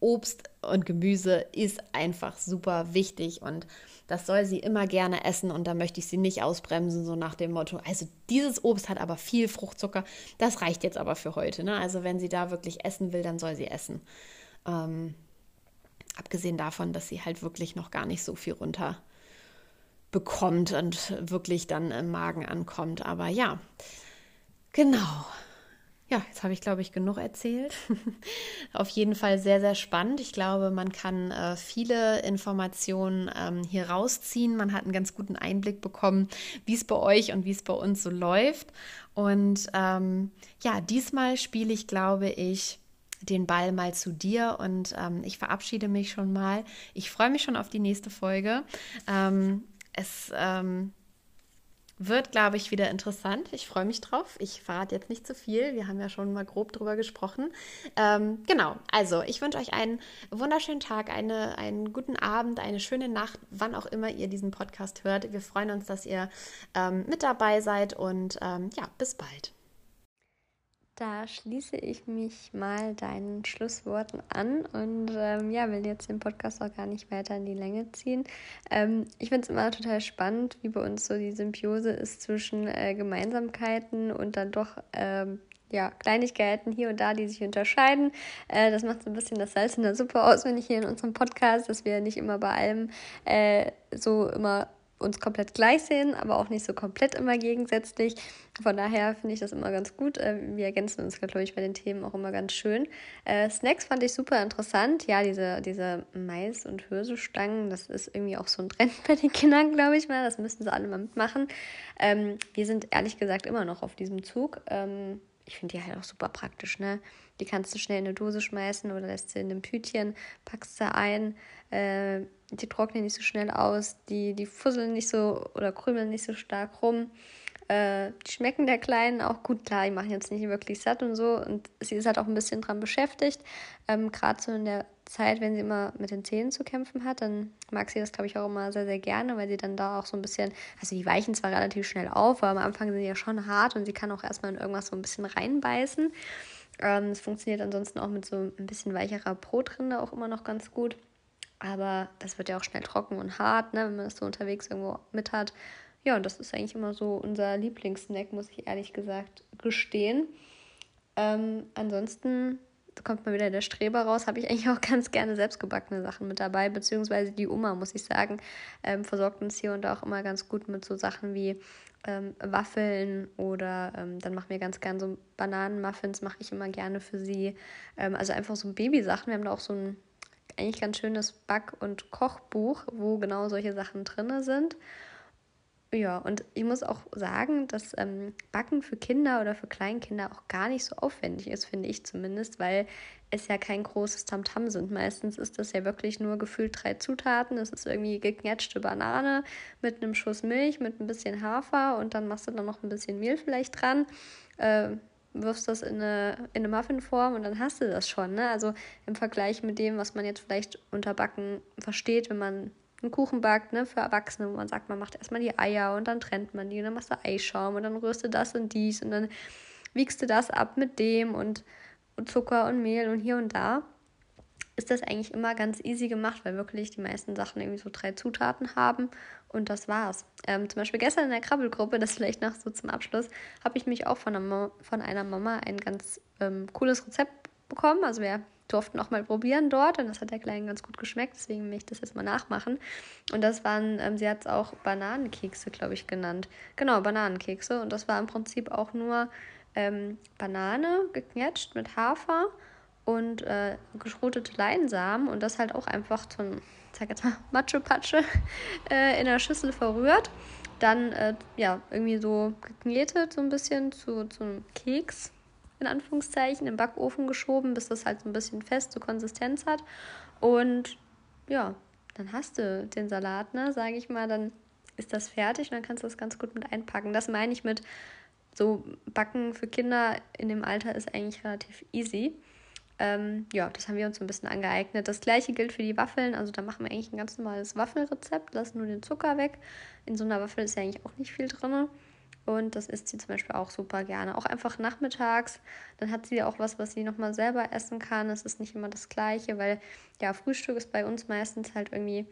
Obst und Gemüse ist einfach super wichtig und das soll sie immer gerne essen und da möchte ich sie nicht ausbremsen, so nach dem Motto, also dieses Obst hat aber viel Fruchtzucker, das reicht jetzt aber für heute. Ne? Also wenn sie da wirklich essen will, dann soll sie essen. Ähm, Abgesehen davon, dass sie halt wirklich noch gar nicht so viel runter bekommt und wirklich dann im Magen ankommt. Aber ja, genau. Ja, jetzt habe ich, glaube ich, genug erzählt. (laughs) Auf jeden Fall sehr, sehr spannend. Ich glaube, man kann äh, viele Informationen ähm, hier rausziehen. Man hat einen ganz guten Einblick bekommen, wie es bei euch und wie es bei uns so läuft. Und ähm, ja, diesmal spiele ich, glaube ich, den Ball mal zu dir und ähm, ich verabschiede mich schon mal. Ich freue mich schon auf die nächste Folge. Ähm, es ähm, wird, glaube ich, wieder interessant. Ich freue mich drauf. Ich verrate jetzt nicht zu viel. Wir haben ja schon mal grob drüber gesprochen. Ähm, genau, also ich wünsche euch einen wunderschönen Tag, eine, einen guten Abend, eine schöne Nacht, wann auch immer ihr diesen Podcast hört. Wir freuen uns, dass ihr ähm, mit dabei seid und ähm, ja, bis bald.
Da schließe ich mich mal deinen Schlussworten an und ähm, ja, will jetzt den Podcast auch gar nicht weiter in die Länge ziehen. Ähm, ich finde es immer total spannend, wie bei uns so die Symbiose ist zwischen äh, Gemeinsamkeiten und dann doch ähm, ja, Kleinigkeiten hier und da, die sich unterscheiden. Äh, das macht so ein bisschen das Salz in der Suppe aus, wenn ich hier in unserem Podcast, dass wir nicht immer bei allem äh, so immer uns komplett gleich sehen, aber auch nicht so komplett immer gegensätzlich. Von daher finde ich das immer ganz gut. Äh, wir ergänzen uns, glaube ich, bei den Themen auch immer ganz schön. Äh, Snacks fand ich super interessant. Ja, diese, diese Mais- und Hirsestangen, das ist irgendwie auch so ein Trend (laughs) bei den Kindern, glaube ich mal. Das müssten sie alle mal mitmachen. Ähm, wir sind ehrlich gesagt immer noch auf diesem Zug. Ähm, ich finde die halt auch super praktisch, ne? Die kannst du schnell in eine Dose schmeißen oder lässt sie in einem Tütchen, packst sie ein. Äh, die trocknen nicht so schnell aus, die, die fusseln nicht so oder krümeln nicht so stark rum. Äh, die schmecken der Kleinen auch gut. Klar, die machen jetzt nicht wirklich satt und so. Und sie ist halt auch ein bisschen dran beschäftigt. Ähm, Gerade so in der Zeit, wenn sie immer mit den Zähnen zu kämpfen hat, dann mag sie das, glaube ich, auch immer sehr, sehr gerne, weil sie dann da auch so ein bisschen, also die weichen zwar relativ schnell auf, aber am Anfang sind sie ja schon hart und sie kann auch erstmal in irgendwas so ein bisschen reinbeißen. Ähm, es ähm, funktioniert ansonsten auch mit so ein bisschen weicherer Brotrinde auch immer noch ganz gut. Aber das wird ja auch schnell trocken und hart, ne, wenn man das so unterwegs irgendwo mit hat. Ja, und das ist eigentlich immer so unser Lieblingssnack, muss ich ehrlich gesagt gestehen. Ähm, ansonsten kommt mal wieder der Streber raus, habe ich eigentlich auch ganz gerne selbstgebackene Sachen mit dabei, beziehungsweise die Oma, muss ich sagen, ähm, versorgt uns hier und da auch immer ganz gut mit so Sachen wie ähm, Waffeln oder ähm, dann machen wir ganz gerne so Bananenmuffins, mache ich immer gerne für sie. Ähm, also einfach so Babysachen. Wir haben da auch so ein eigentlich ganz schönes Back- und Kochbuch, wo genau solche Sachen drin sind. Ja, und ich muss auch sagen, dass ähm, Backen für Kinder oder für Kleinkinder auch gar nicht so aufwendig ist, finde ich zumindest, weil es ja kein großes Tamtam sind. Meistens ist das ja wirklich nur gefühlt drei Zutaten. Es ist irgendwie geknetschte Banane mit einem Schuss Milch, mit ein bisschen Hafer und dann machst du dann noch ein bisschen Mehl vielleicht dran. Äh, wirfst das in eine, in eine Muffinform und dann hast du das schon. Ne? Also im Vergleich mit dem, was man jetzt vielleicht unter Backen versteht, wenn man einen Kuchen backt, ne, für Erwachsene, wo man sagt, man macht erstmal die Eier und dann trennt man die und dann machst du Eischaum und dann rührst du das und dies und dann wiegst du das ab mit dem und, und Zucker und Mehl und hier und da ist das eigentlich immer ganz easy gemacht, weil wirklich die meisten Sachen irgendwie so drei Zutaten haben und das war's. Ähm, zum Beispiel gestern in der Krabbelgruppe, das vielleicht noch so zum Abschluss, habe ich mich auch von einer, von einer Mama ein ganz ähm, cooles Rezept bekommen. Also wir durften auch mal probieren dort und das hat der Kleinen ganz gut geschmeckt, deswegen will ich das jetzt mal nachmachen. Und das waren, ähm, sie hat es auch Bananenkekse, glaube ich, genannt. Genau, Bananenkekse und das war im Prinzip auch nur ähm, Banane geknetscht mit Hafer und äh, geschrotete Leinsamen und das halt auch einfach zum, sag jetzt mal, (laughs) Matsche-Patsche äh, in der Schüssel verrührt. Dann, äh, ja, irgendwie so geknetet so ein bisschen zu, zum Keks, in Anführungszeichen, im Backofen geschoben, bis das halt so ein bisschen feste Konsistenz hat. Und ja, dann hast du den Salat, ne, sage ich mal, dann ist das fertig und dann kannst du das ganz gut mit einpacken. Das meine ich mit so Backen für Kinder in dem Alter ist eigentlich relativ easy. Ähm, ja, das haben wir uns ein bisschen angeeignet. Das gleiche gilt für die Waffeln. Also da machen wir eigentlich ein ganz normales Waffelrezept, lassen nur den Zucker weg. In so einer Waffel ist ja eigentlich auch nicht viel drin. Und das isst sie zum Beispiel auch super gerne. Auch einfach nachmittags. Dann hat sie auch was, was sie nochmal selber essen kann. Es ist nicht immer das Gleiche, weil ja, Frühstück ist bei uns meistens halt irgendwie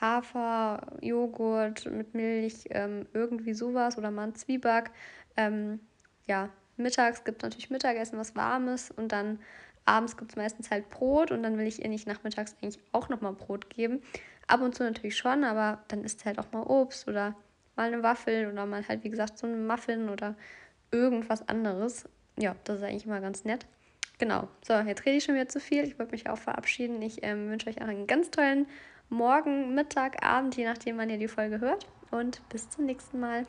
Hafer, Joghurt mit Milch, ähm, irgendwie sowas oder mal ein Zwieback. Ähm, ja, mittags gibt es natürlich Mittagessen, was Warmes und dann abends gibt es meistens halt Brot und dann will ich ihr nicht nachmittags eigentlich auch nochmal Brot geben. Ab und zu natürlich schon, aber dann isst halt auch mal Obst oder mal eine Waffel oder mal halt, wie gesagt, so einen Muffin oder irgendwas anderes. Ja, das ist eigentlich immer ganz nett. Genau, so, jetzt rede ich schon wieder zu viel. Ich wollte mich auch verabschieden. Ich ähm, wünsche euch auch einen ganz tollen Morgen, Mittag, Abend, je nachdem, wann ihr die Folge hört. Und bis zum nächsten Mal.